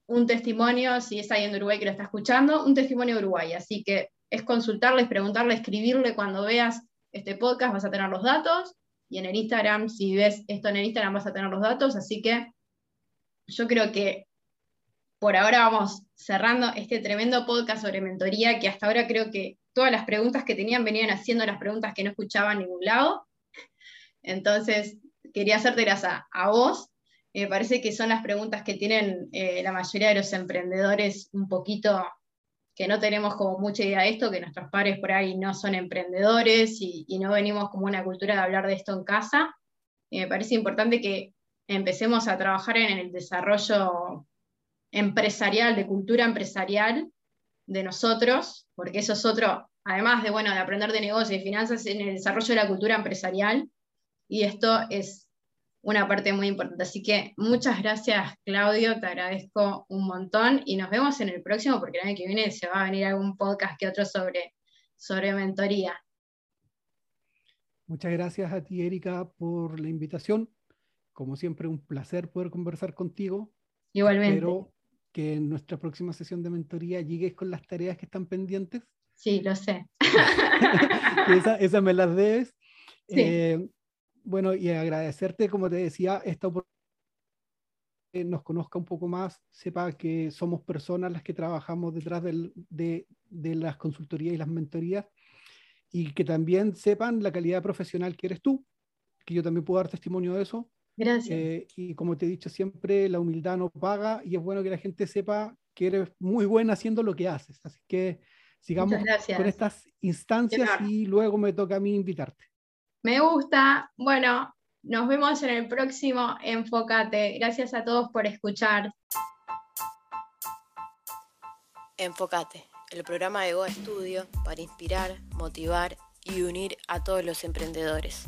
un testimonio, si es alguien de Uruguay que lo está escuchando, un testimonio de Uruguay, así que es consultarles, preguntarle, escribirle cuando veas este podcast, vas a tener los datos y en el Instagram, si ves esto en el Instagram vas a tener los datos, así que yo creo que por ahora vamos cerrando este tremendo podcast sobre mentoría, que hasta ahora creo que todas las preguntas que tenían venían haciendo las preguntas que no escuchaba en ningún lado. Entonces, quería hacértelas a, a vos. Me parece que son las preguntas que tienen eh, la mayoría de los emprendedores un poquito que no tenemos como mucha idea de esto, que nuestros padres por ahí no son emprendedores y, no venimos como una cultura de hablar de esto en casa. Y me parece importante que empecemos a trabajar en el desarrollo empresarial, de cultura empresarial de nosotros, porque eso es otro, además de, bueno, de aprender de negocios y finanzas, en el desarrollo de la cultura empresarial, y esto es una parte muy importante. Así que muchas gracias, Claudio, te agradezco un montón y nos vemos en el próximo porque el año que viene se va a venir algún podcast que otro sobre, sobre mentoría. Muchas gracias a ti, Erika, por la invitación. Como siempre, un placer poder conversar contigo. Igualmente. Espero que en nuestra próxima sesión de mentoría llegues con las tareas que están pendientes. Sí, lo sé. (laughs) esa, me las debes. Sí. Eh, bueno, y agradecerte, como te decía, esta oportunidad nos conozca un poco más sepa que somos personas las que trabajamos detrás de, las consultorías y las mentorías y que también sepan la calidad profesional que eres tú, que yo también puedo dar testimonio de eso. Gracias. Eh, y como te he dicho siempre, la humildad no paga y es bueno que la gente sepa que eres muy buena haciendo lo que haces. Así que sigamos con estas instancias y luego me toca a mí invitarte. Me gusta. Bueno, nos vemos en el próximo Enfócate. Gracias a todos por escuchar. Enfócate, el programa de Go Estudio para inspirar, motivar y unir a todos los emprendedores.